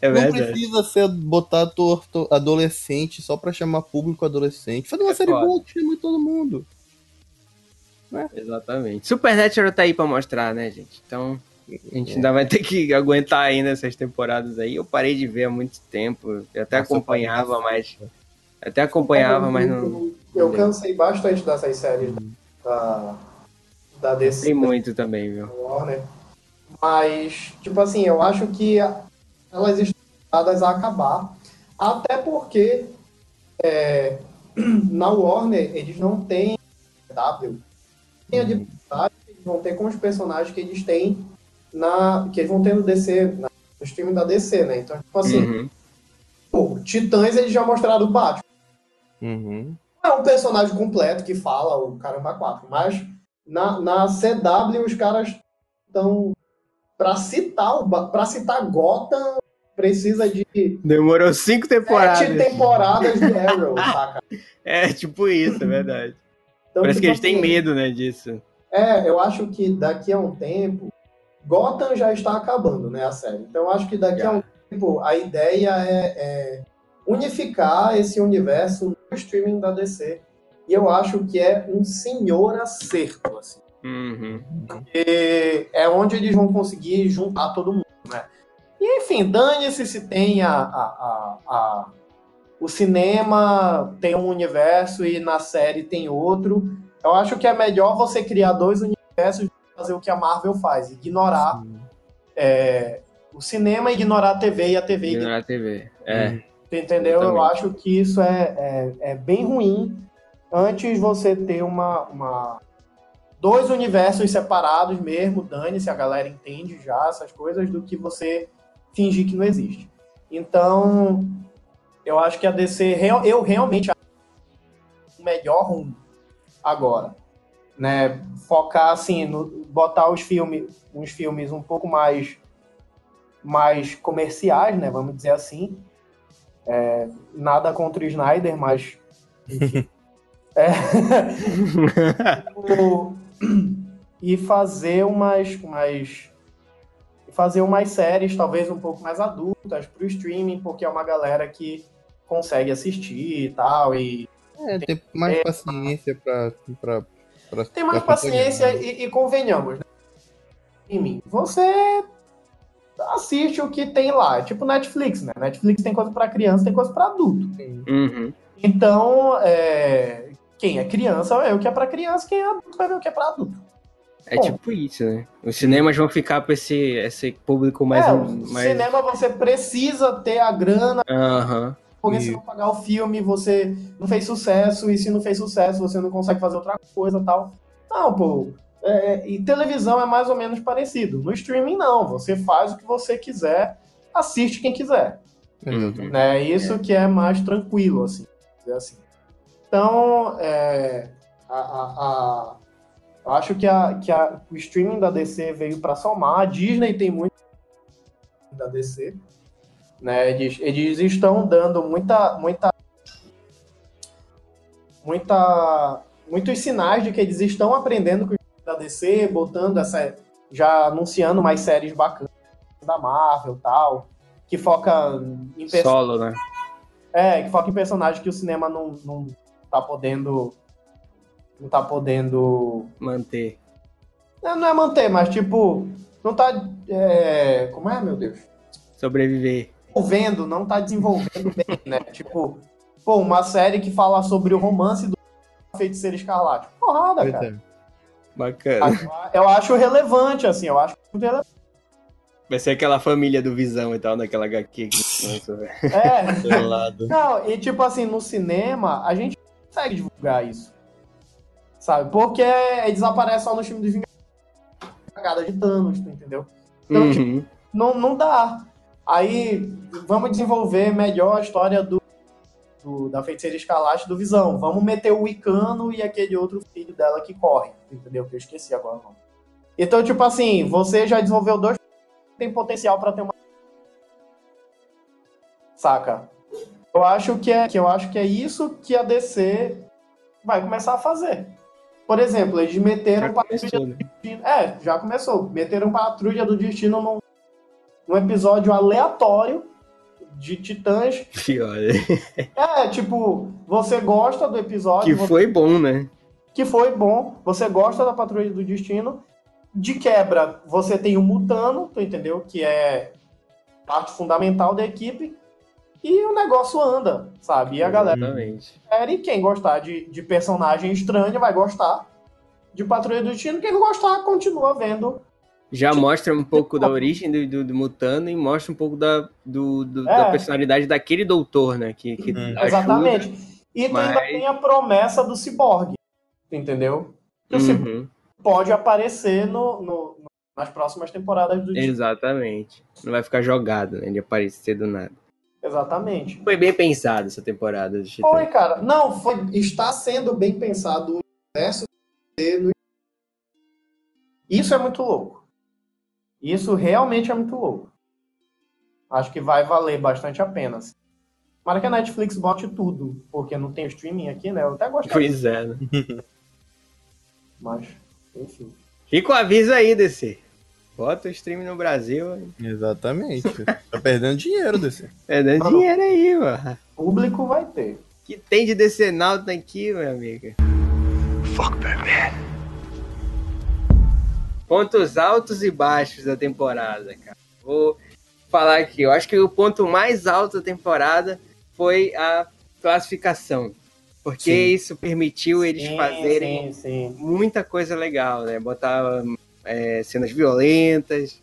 É não precisa ser botar ator to- adolescente só pra chamar público adolescente. Faz uma É série foda. boa que chama todo mundo. Exatamente. Supernatural tá aí pra mostrar, né, gente? Então, a gente É. ainda vai ter que aguentar ainda essas temporadas aí. Eu parei de ver há muito tempo. Eu até Nossa, eu acompanhava, mas. Até acompanhava, mas não. Eu, eu cansei bastante dessas séries da, da DC. Tem muito também, viu? Warner. Mas, tipo assim, eu acho que elas estão dadas a acabar. Até porque é, na Warner eles não têm W. Tem a dificuldade que eles vão ter com os personagens que eles têm na. que eles vão ter no DC, na- no streaming da DC, né? Então, tipo assim, Uhum. pô, Titãs eles já mostraram o Batman. Uhum. Não é um personagem completo que fala o Caramba 4, mas na, na CW os caras estão. Pra citar, o pra citar Gotham, precisa de Demorou cinco temporadas. sete temporadas de Arrow, saca? É, tipo isso, é verdade. Então, Parece que eles têm medo, né, disso. É, eu acho que daqui a um tempo. Gotham já está acabando, né? A série. Então eu acho que daqui a um tempo a ideia é, é unificar esse universo no streaming da DC. E eu acho que é um senhor acerto, assim. Uhum. Porque é onde eles vão conseguir juntar todo mundo, né? E enfim, dane-se se tem a, a, a, a, o cinema tem um universo e na série tem outro. Eu acho que é melhor você criar dois universos e fazer o que a Marvel faz, ignorar é, o cinema, ignorar a TV e a TV Ignorar a TV. É. Entendeu? Eu Exatamente. acho que isso é, é, é bem ruim. Antes você ter uma, uma dois universos separados mesmo, dane-se, a galera entende já essas coisas, do que você fingir que não existe. Então, eu acho que a DC, eu realmente acho o melhor rumo agora. Né? Focar assim, no, botar os filmes, uns filmes um pouco mais mais comerciais, né? Vamos dizer assim. É, nada contra o Snyder, mas. É. O- e fazer umas, umas fazer umas séries talvez um pouco mais adultas para o streaming, porque é uma galera que consegue assistir e tal e É, tem mais paciência pra. pra, pra tem mais pra paciência acompanhar. e, e convenhamos, né? Em mim, você assiste o que tem lá, é tipo Netflix, né? Netflix tem coisa para criança, tem coisa para adulto. Uhum. Então, é, quem é criança vai ver o que é para criança, quem é adulto vai ver o que é para adulto. É Bom. tipo isso, né? Os cinemas vão ficar pra esse, esse público mais. é, mais... cinema você precisa ter a grana, Aham. Porque E- se não pagar o filme, você não fez sucesso, e se não fez sucesso, você não consegue fazer outra coisa tal. Não, pô. é, e televisão é mais ou menos parecido. No streaming, não. Você faz o que você quiser, assiste quem quiser. Né? Isso que é mais tranquilo, assim, assim. Então, é, a, a- a- eu acho que, a, que a- o streaming da DC veio para somar. A Disney tem muito da DC, né? Eles, eles estão dando muita, muita, muita, muitos sinais de que eles estão aprendendo com da DC, botando essa, já anunciando mais séries bacanas da Marvel, tal, que foca em Solo, né? é, que foca em personagem que o cinema não, não tá podendo. Não tá podendo. Manter. Não, não é manter, mas tipo. Não tá. é, como é, meu Deus? Sobreviver. Desenvolvendo, não tá desenvolvendo bem, né? Tipo, pô, uma série que fala sobre o romance do feiticeiro escarlate. Porrada, cara. é. Bacana. Eu acho relevante, assim, eu acho muito relevante. Vai ser aquela família do Visão e tal, naquela HQ que velho. É. Do lado. Não, e tipo assim, no cinema, a gente não consegue divulgar isso. Sabe? Porque eles aparecem só no filme dos Vingadores. Cagada de Thanos, entendeu? Então, tipo, Uhum. não, não dá. Aí, vamos desenvolver melhor a história do, do- da feiticeira escarlate do Visão. Vamos meter o Icano e aquele outro filho dela que corre, entendeu? Que eu esqueci agora o nome. Então, tipo assim, você já desenvolveu dois tem potencial pra ter uma saca? Eu acho que é que eu acho que é isso que a DC vai começar a fazer. Por exemplo, eles meteram Já Patrulha começou, né? do Destino. É, já começou. Meteram Patrulha do Destino num, num episódio aleatório de Titãs. Pior. É, tipo, você gosta do episódio, Que você- foi bom, né? que foi bom, você gosta da Patrulha do Destino. De quebra, você tem o Mutano, tu entendeu? Que é parte fundamental da equipe. E o negócio anda, sabe? E a galera Exatamente. e quem gostar de, de personagem estranho vai gostar de Patrulha do Destino. Quem não gostar, continua vendo. Já mostra um pouco da origem do, do, do Mutano e mostra um pouco da, do, do- É. da personalidade daquele doutor, né? Que, que Hum. ajuda. Exatamente. E mas- ainda tem a promessa do ciborgue, entendeu? Que o ciborgue Uhum, pode aparecer no, no- nas próximas temporadas do exatamente. Não vai ficar jogado, né? Ele aparecer do nada. Exatamente. Foi bem pensado essa temporada de. Foi, cara. Não, foi, está sendo bem pensado o universo no- Isso é muito louco. Isso realmente é muito louco. Acho que vai valer bastante a pena. assim. Tomara que a Netflix bote tudo, porque não tem streaming aqui, né? Eu até gostaria, Pois é, né? mas Enfim. Fica o aviso aí, DC. Bota o stream no Brasil. Exatamente. tá perdendo dinheiro desse. Perdendo dinheiro aí, mano. Público vai ter. que tem de DC Nauta aqui, meu amigo? Fuck Batman. Pontos altos e baixos da temporada, cara. Vou falar aqui. Eu acho que o ponto mais alto da temporada foi a classificação. Porque Sim. isso permitiu eles Sim, fazerem Sim, sim. muita coisa legal, né? Botar é, cenas violentas,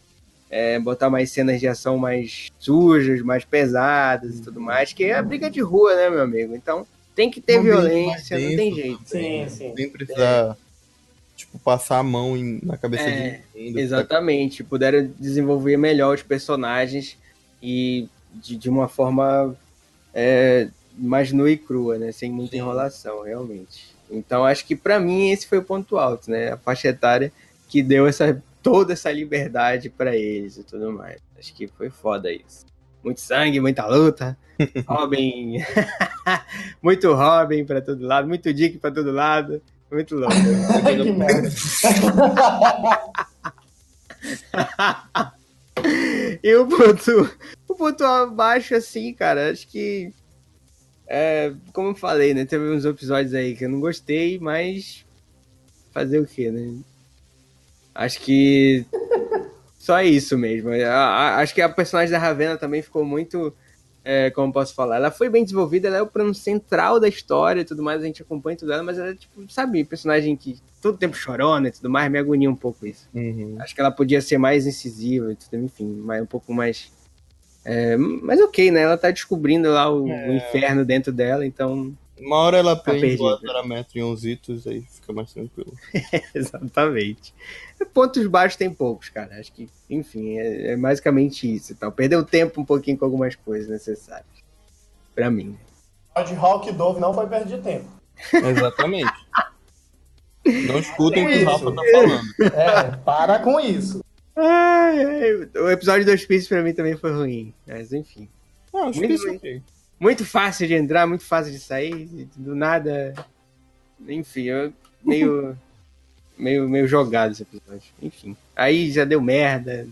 é, botar mais cenas de ação mais sujas, mais pesadas e tudo mais, que é a briga de rua, né, meu amigo? Então tem que ter ambiente violência, não tem jeito. Sim, né? sim. Sem precisar, tipo, passar a mão em- na cabeça É, de ninguém. tá Exatamente, puderam desenvolver melhor os personagens e de, de uma forma é, mais nua e crua, né? Sem muita Sim. enrolação, realmente. Então acho que pra mim esse foi o ponto alto, né? A faixa etária que deu essa, toda essa liberdade pra eles e tudo mais. Acho que foi foda isso. Muito sangue, muita luta. Robin. muito Robin pra todo lado, muito Dick pra todo lado. Muito louco. que merda. E o ponto, o ponto abaixo, assim, cara, acho que. É, como eu falei, né? Teve uns episódios aí que eu não gostei, mas. Fazer o quê, né? Acho que. Só isso mesmo. A- a- acho que a personagem da Ravena também ficou muito. É, como posso falar? Ela foi bem desenvolvida, ela é o plano central da história e tudo mais, a gente acompanha tudo dela, mas ela é, tipo, sabe, personagem que todo tempo chorona e tudo mais, me agonia um pouco isso. Uhum. Acho que ela podia ser mais incisiva, e tudo, enfim, mais, um pouco mais. É, mas ok, né? Ela tá descobrindo lá o, o inferno dentro dela, então. Uma hora ela aprende perdido. o azaramento em uns itos, aí fica mais tranquilo. Exatamente. Pontos baixos tem poucos, cara. Acho que, enfim, é, é basicamente isso. e tal. Perdeu tempo um pouquinho com algumas coisas necessárias. Pra mim. de Rock e Dove não foi perda de tempo. Exatamente. Não escutem o que o. Rafa tá falando. É, para com isso. Ai, ai, o episódio dos Pieces pra mim também foi ruim. Mas enfim. Não, Muito isso bem. ok. Muito fácil de entrar, muito fácil de sair. Do nada. Enfim, eu meio. meio, meio jogado esse episódio. Enfim. Aí já deu merda.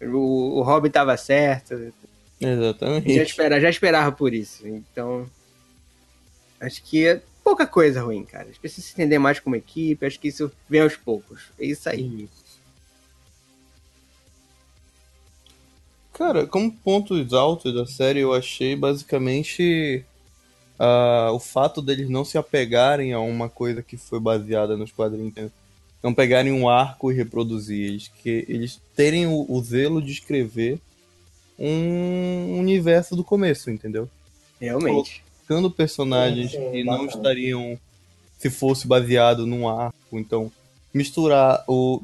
O, o Robin tava certo. Já, Exatamente. espera, já esperava por isso. Então. Acho que é pouca coisa ruim, cara. Acho que precisa se entender mais como equipe. Acho que isso vem aos poucos. É isso aí. Cara, como pontos altos da série, eu achei basicamente ah, o fato deles não se apegarem a uma coisa que foi baseada nos quadrinhos. entendeu? Não pegarem um arco e reproduzir. Eles, que, eles terem o, o zelo de escrever um universo do começo, entendeu? Realmente. Colocando personagens Sim, sim, que não bacana. estariam se fosse baseado num arco. Então, misturar o,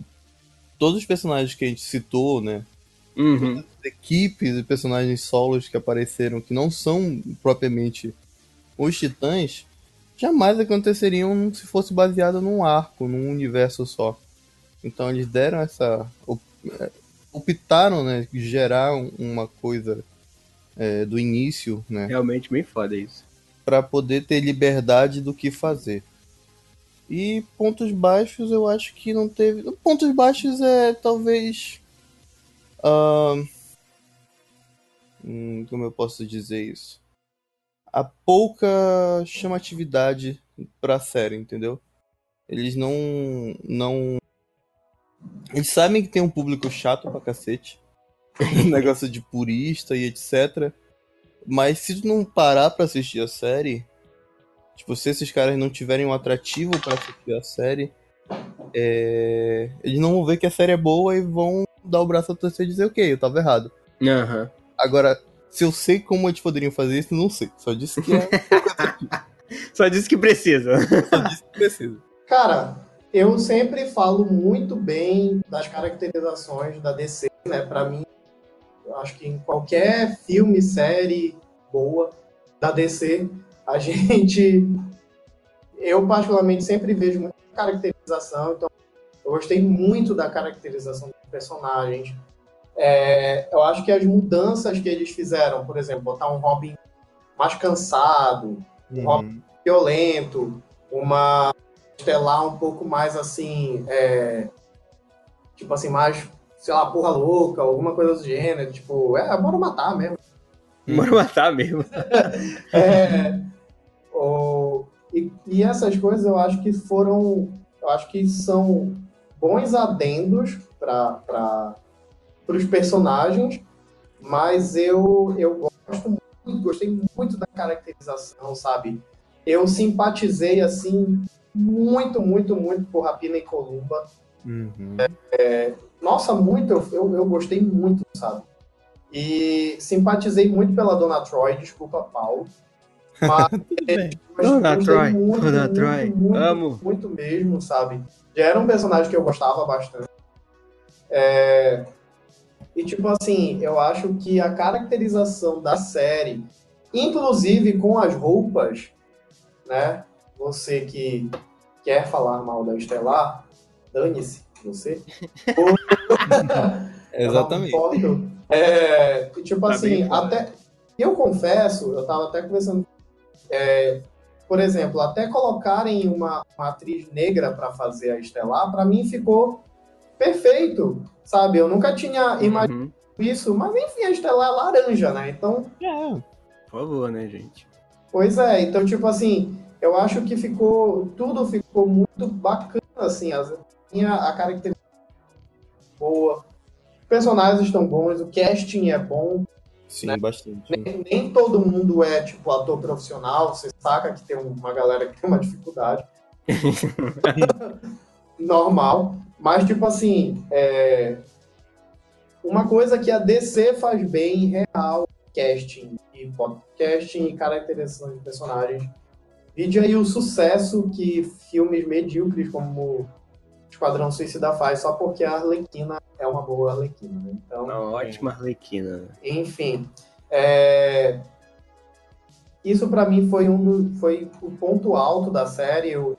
todos os personagens que a gente citou, né? Uhum. equipes e personagens solos que apareceram que não são propriamente os titãs jamais aconteceriam se fosse baseado num arco, num universo só. Então eles deram essa. eh, optaram, né? Gerar um- uma coisa eh, do início, né? Realmente bem foda isso. para poder ter liberdade do que fazer. E pontos baixos eu acho que não teve. Pontos baixos é talvez. Hum, como eu posso dizer isso? A pouca chamatividade pra série, entendeu? Eles não. não. Eles sabem que tem um público chato pra cacete. negócio de purista e etc. Mas se tu não parar pra assistir a série, tipo, se esses caras não tiverem um atrativo pra assistir a série, é, eles não vão ver que a série é boa e vão dar o braço a torcer e dizer, ok, eu tava errado. Aham. Agora, se eu sei como eles poderiam fazer isso, não sei. Só disse que é Só disse que precisa. só disse que precisa. Cara, eu sempre falo muito bem das caracterizações da DC, né? Pra mim, eu acho que em qualquer filme, série boa da DC, a gente. Eu, particularmente, sempre vejo muita caracterização, então eu gostei muito da caracterização dos personagens. É, eu acho que as mudanças que eles fizeram, por exemplo, botar um Robin mais cansado, Uhum. violento, uma estelar um pouco mais assim, é, tipo assim, mais, sei lá, porra louca, alguma coisa do gênero, tipo, é, bora matar mesmo. Bora matar mesmo. É, o- e, e essas coisas eu acho que foram, eu acho que são bons adendos para os personagens, mas eu, eu gosto muito, gostei muito da caracterização, sabe? Eu simpatizei, assim, muito, muito, muito por Rapina e Columba. Uhum. Nossa, muito, eu, eu, eu gostei muito, sabe? E simpatizei muito pela Dona Troy, desculpa, Paulo. Mas Tudo bem. mas Dona gostei Troy, muito, Troy, muito, amo. Muito mesmo, sabe? Já era um personagem que eu gostava bastante. É, E, tipo assim, eu acho que a caracterização da série, inclusive com as roupas, né? Você que quer falar mal da Estelar, dane-se, você. Exatamente. É, e, tipo Tá assim, bem, cara. até. Eu confesso, eu tava até conversando. É, por exemplo, até colocarem uma, uma atriz negra para fazer a Estelar, para mim ficou perfeito, sabe? Eu nunca tinha imaginado Uhum. isso, mas enfim, a Estelar é laranja, né? Então, É, Por favor, né, gente? Pois é, então, tipo assim, eu acho que ficou. Tudo ficou muito bacana, assim. As, tinha a característica boa. Os personagens estão bons, o casting é bom. Sim, Né? bastante. Nem, nem todo mundo é, tipo, ator profissional. Você saca que tem uma galera que tem uma dificuldade. Normal. Mas, tipo assim, é, uma coisa que a DC faz bem, real, casting e casting e caracterização de personagens. Vide aí o sucesso que filmes medíocres como Esquadrão Suicida faz só porque a Arlequina é uma boa Arlequina, né? Então, Uma ótima Arlequina. né? enfim, é, isso pra mim foi um do, foi o ponto alto da série. Eu,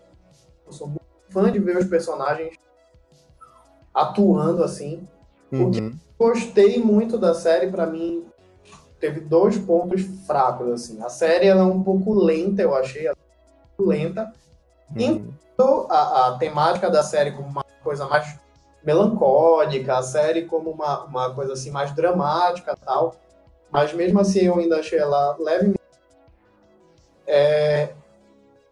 eu sou muito fã de ver os personagens atuando assim. Uhum. Gostei muito da série, pra mim teve dois pontos fracos assim. A série ela é um pouco lenta, eu achei, ela é um lenta. Uhum. A, a temática da série como uma coisa mais melancólica, a série como uma, uma coisa assim mais dramática e tal. Mas mesmo assim eu ainda achei ela levemente. É,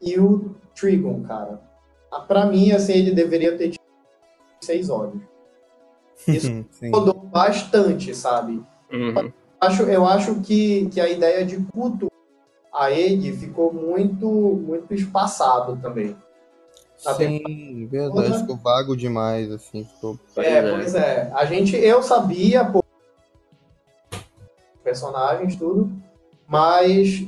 e o Trigon, cara. Ah, Pra mim, assim, ele deveria ter tido seis olhos. Isso mudou bastante, sabe? Uhum. Acho, eu acho que, que a ideia de culto a ele ficou muito, muito espaçado também. Na Sim, verdade, ficou vago demais, assim, ficou. É, é. pois é. A gente, eu sabia, pô, personagens, tudo, mas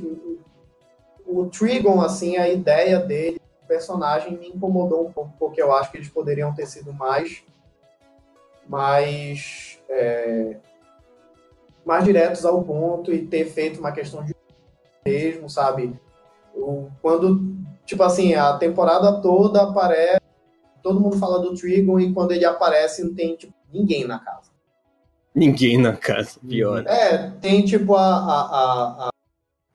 o Trigon, assim, a ideia dele, o personagem me incomodou um pouco, porque eu acho que eles poderiam ter sido mais, mais, é, mais diretos ao ponto e ter feito uma questão de mesmo, sabe? O, quando, tipo assim, a temporada toda aparece, todo mundo fala do Trigon e quando ele aparece não tem, tipo, ninguém na casa. Ninguém na casa, pior. É, tem tipo a, a, a, a-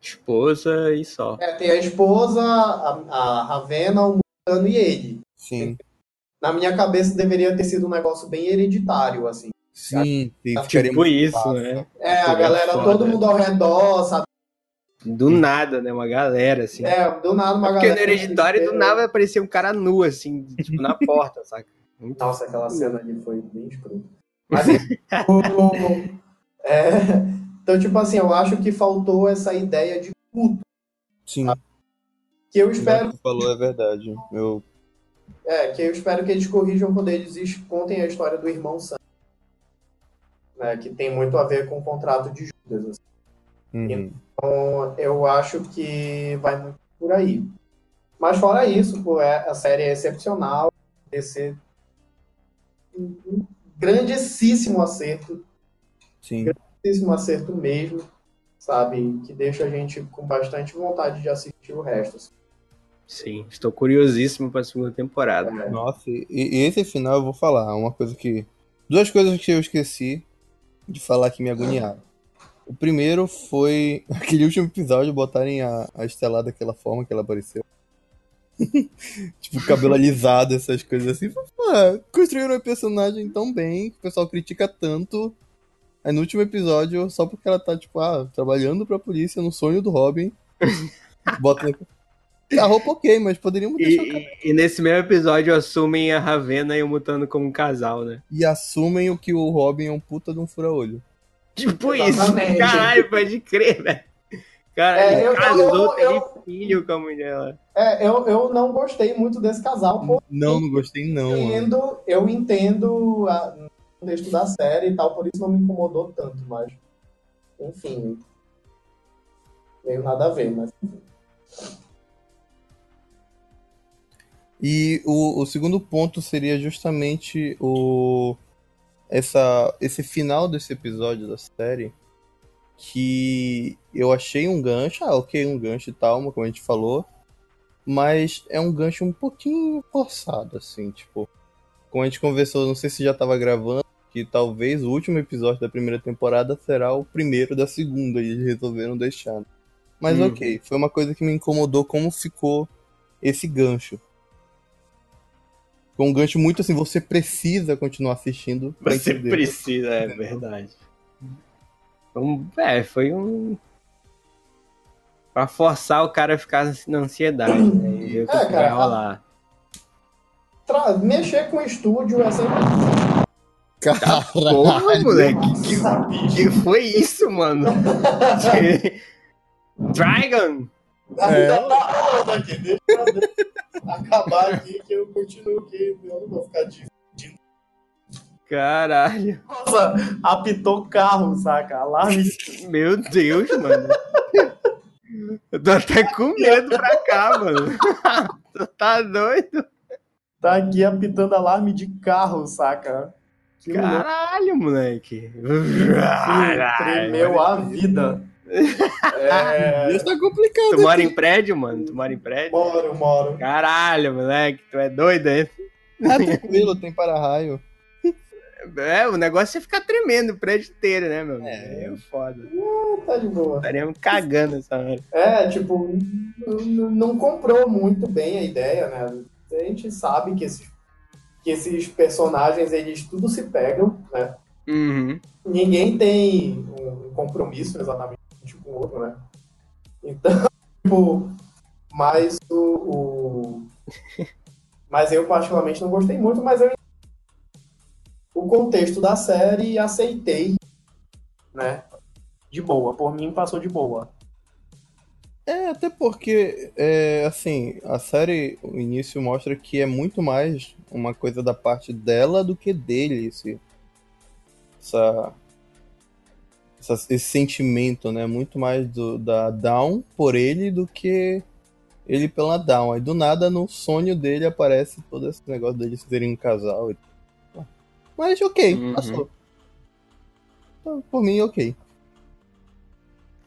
Esposa e só. é, tem a esposa, a, a Ravena, o Mutano e ele. Sim, Na minha cabeça deveria ter sido um negócio bem hereditário, assim. sim, sim, ficaria Tipo isso, fácil. né? É, a galera, todo mundo ao redor, sabe? Do nada, né? Uma galera, assim. É, do nada uma Porque no galera. hereditário, do nada, vai aparecer um cara nu, assim, tipo, na porta, saca? Muito Nossa, aquela cena ali foi bem escrota. Mas, o- é, então, tipo assim, eu acho que faltou essa ideia de Sim, que eu o que espero você falou é verdade. Eu, É, que eu espero que eles corrijam quando eles es- contem a história do irmão Sam. Né, que tem muito a ver com o contrato de Judas. assim. uhum. Então, eu acho que vai muito por aí. Mas fora isso, pô, é- a série é excepcional. Esse um, um grandíssimo acerto. Sim, Grandíssimo acerto mesmo. Sabe? Que deixa a gente com bastante vontade de assistir o resto. assim. Sim, estou curiosíssimo para a segunda temporada. É. nossa, e, e esse final eu vou falar, uma coisa que. Duas coisas que eu esqueci de falar que me agoniaram. O primeiro foi aquele último episódio botarem a, a Estelar daquela forma que ela apareceu. tipo, cabelo alisado, essas coisas assim. Construíram a personagem tão bem, que o pessoal critica tanto. Aí no último episódio, só porque ela tá, tipo, ah, trabalhando pra polícia no sonho do Robin. bota. A roupa ok, mas poderiam E, deixar o cabelo. e- e nesse mesmo episódio assumem a Ravena e o Mutano como um casal, né? E assumem o que o Robin é um puta de um fura-olho. Tipo Exatamente. isso. Caralho, pode crer, velho. Caralho, É, eu- casou, eu- teve eu- filho com a mulher lá. É, eu, eu não gostei muito desse casal, Não, não gostei não, eu mano. entendo, eu entendo a- o texto da série e tal, por isso não me incomodou tanto, mas enfim. Meio nada a ver, mas E o, o segundo ponto seria justamente o essa, esse final desse episódio da série que eu achei um gancho, ah, ok, um gancho e tal, como a gente falou, mas é um gancho um pouquinho forçado, assim, tipo, como a gente conversou, não sei se já tava gravando, que talvez o último episódio da primeira temporada será o primeiro da segunda, e eles resolveram deixar. Mas Uhum. ok, foi uma coisa que me incomodou como ficou esse gancho. Foi um gancho muito assim, você precisa continuar assistindo. Você entender. precisa, é verdade. Um, é, foi um. Pra forçar o cara a ficar na ansiedade, né? E ver o que É, vai cara, rolar. tra- mexer com o estúdio é sempre Porra, moleque, que, sabia. que foi isso, mano? Dragon! Ainda tá rolando aqui, deixa eu acabar aqui que eu continuo aqui, eu não vou ficar de. Caralho. Nossa, apitou carro, saca? Alarme. Meu Deus, mano. Eu tô até com medo pra cá, mano. Tu tá doido? Tá aqui apitando alarme de carro, saca? Que louco. Caralho, moleque. Tremeu a vida. É, Isso tá complicado. Tu mora em prédio, mano? Tu mora em prédio? moro, moro. Caralho, moleque, tu é doido, hein? Ah, tranquilo, tem para-raio. É, o negócio é ficar tremendo o prédio inteiro, né, meu? É. É, foda. Tá de boa. Estaríamos cagando essa hora. É, tipo, não comprou muito bem a ideia, né? A gente sabe que esses, que esses personagens, eles tudo se pegam, né? Uhum. Ninguém tem um compromisso exatamente com o outro, né? Então, tipo, mas o, o- Mas eu particularmente não gostei muito, mas eu o contexto da série aceitei, né? De boa, por mim passou de boa. É, até porque, é, assim, a série, o início mostra que é muito mais uma coisa da parte dela do que dele, esse, essa, essa- esse sentimento, né? Muito mais do, da Down por ele do que ele pela Down. Aí do nada, no sonho dele, aparece todo esse negócio deles serem um casal. e. Mas ok, Uhum. passou. Então, Por mim, ok.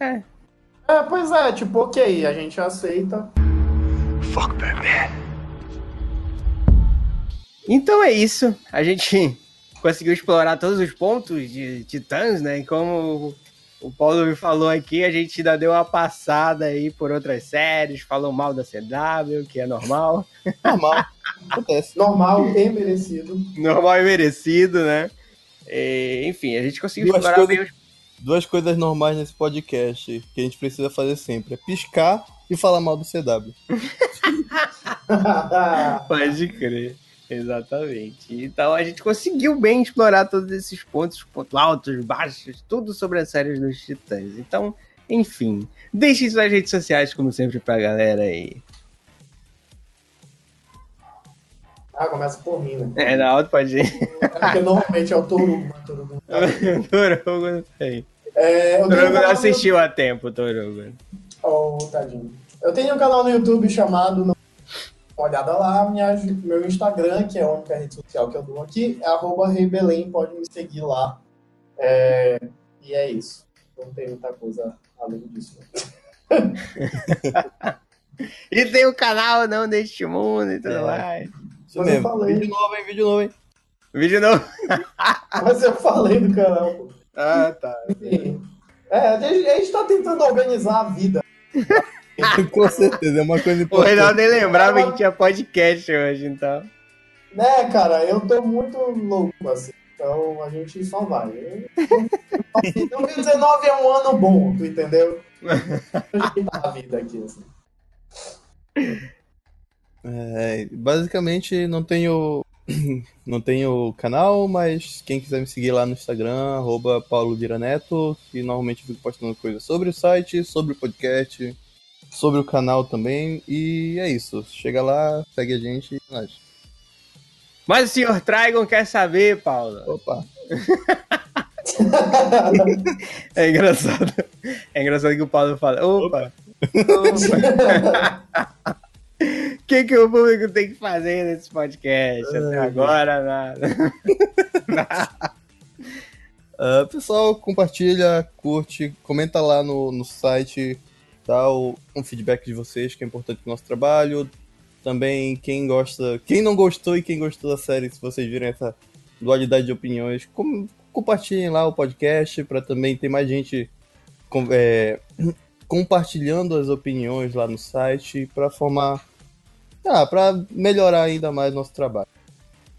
É, pois é, tipo, ok, a gente aceita. Fuck Batman. Então é isso. A gente conseguiu explorar todos os pontos de Titãs, né? E como o Paulo me falou aqui, a gente ainda deu uma passada aí por outras séries, falou mal da CW, que é normal. Normal. Acontece. Normal e merecido. Normal e merecido, né? E, enfim, a gente conseguiu Duas explorar coisas- bem os Duas coisas normais nesse podcast que a gente precisa fazer sempre: é piscar e falar mal do CW. Pode crer. Exatamente. Então a gente conseguiu bem explorar todos esses pontos, pontos altos, baixos, tudo sobre as séries dos Titãs. Então, enfim, deixem suas redes sociais, como sempre, pra galera aí. ah, começa por mim, né? É, na alta pode ir. É porque normalmente é o Torugo, né? Torugo. Torugo não sei. É, Torugo não assistiu a tempo, Torugo. Oh, tadinho. Eu tenho um canal no YouTube chamado. Olhada lá, minha, meu Instagram, que é a única rede social que eu dou aqui, é arroba Rebelém, pode me seguir lá. É, e é isso. Não tem muita coisa além disso. E tem o canal Não Deste Mundo e tudo É. mais. Isso Mas eu mesmo. falei. Vídeo novo, hein? Vídeo novo, hein? Vídeo novo. Mas eu falei do canal, pô. Ah, tá. Enfim. É, a gente, a gente tá tentando organizar a vida. Com certeza, é uma coisa O importante. Reinaldo nem lembrava que tinha podcast hoje, então. Né, cara, eu tô muito louco, assim. Então a gente só vai. Eu- 2019 é um ano bom, tu entendeu? Ajeitar a vida aqui, assim. É, basicamente não tenho não tenho canal, mas quem quiser me seguir lá no Instagram, arroba Paulo Vira Neto, que normalmente eu fico postando coisas sobre o site, sobre o podcast, sobre o canal também, e é isso. Chega lá, segue a gente e nóis. Mas o senhor Trigon quer saber, Paulo. Opa! É engraçado. É engraçado que o Paulo fala. Opa! Opa! O que, que o público tem que fazer nesse podcast? Até agora, nada. Ah, pessoal, compartilha, curte, comenta lá no, no site, o, um feedback de vocês, que é importante pro nosso trabalho. Também quem gosta, quem não gostou e quem gostou da série, se vocês virem essa dualidade de opiniões, com- compartilhem lá o podcast para também ter mais gente com- é, compartilhando as opiniões lá no site para formar, ah, para melhorar ainda mais nosso trabalho.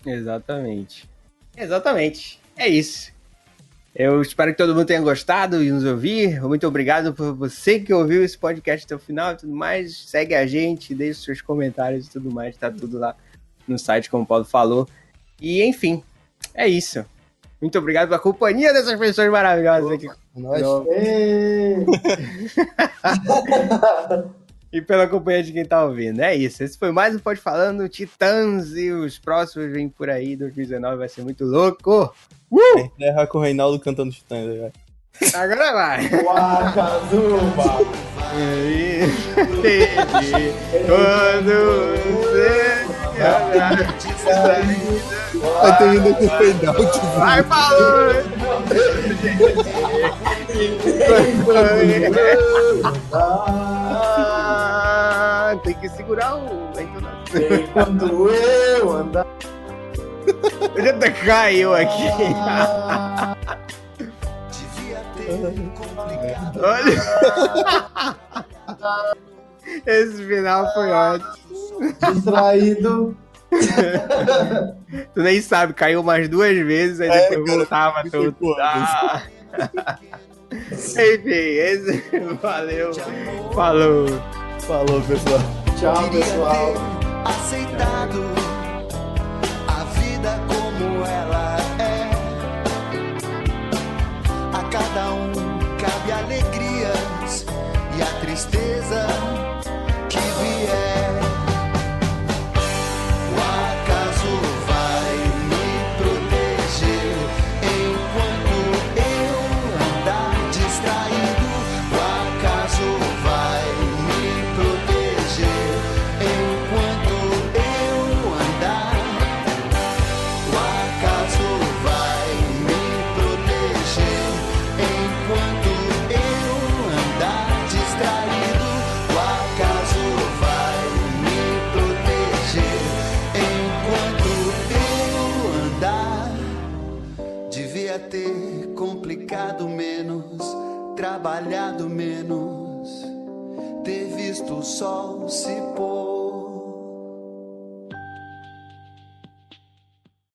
Exatamente. Exatamente. É isso. Eu espero que todo mundo tenha gostado e nos ouvir. Muito obrigado por você que ouviu esse podcast até o final e tudo mais. Segue a gente, deixe seus comentários e tudo mais. Tá tudo lá no site, como o Paulo falou. E enfim, é isso. Muito obrigado pela companhia dessas pessoas maravilhosas aqui. É nóis. Ê, E pela companhia de quem tá ouvindo. É isso. Esse foi mais um Pode Falando, Titãs. E os próximos vêm por aí. 2019 vai ser muito louco. Encerra com o Reinaldo cantando Titãs. né? Agora vai. Wakazuba. E- Quando você Vai ter ainda com fade out. Vai, Paulo! Ah, Tem que segurar o. Enquanto eu andar. Ele até caiu aqui. Olha. Esse final foi ótimo. distraído. Tu nem sabe, caiu umas duas vezes, aí É, depois cara, voltava tudo. Ah. Enfim, esse. Valeu. Falou. Falou, pessoal. Tchau, pessoal. aceitado a vida como ela é. A cada um cabe alegrias e a tristeza trabalhado menos, ter visto o sol se pôr.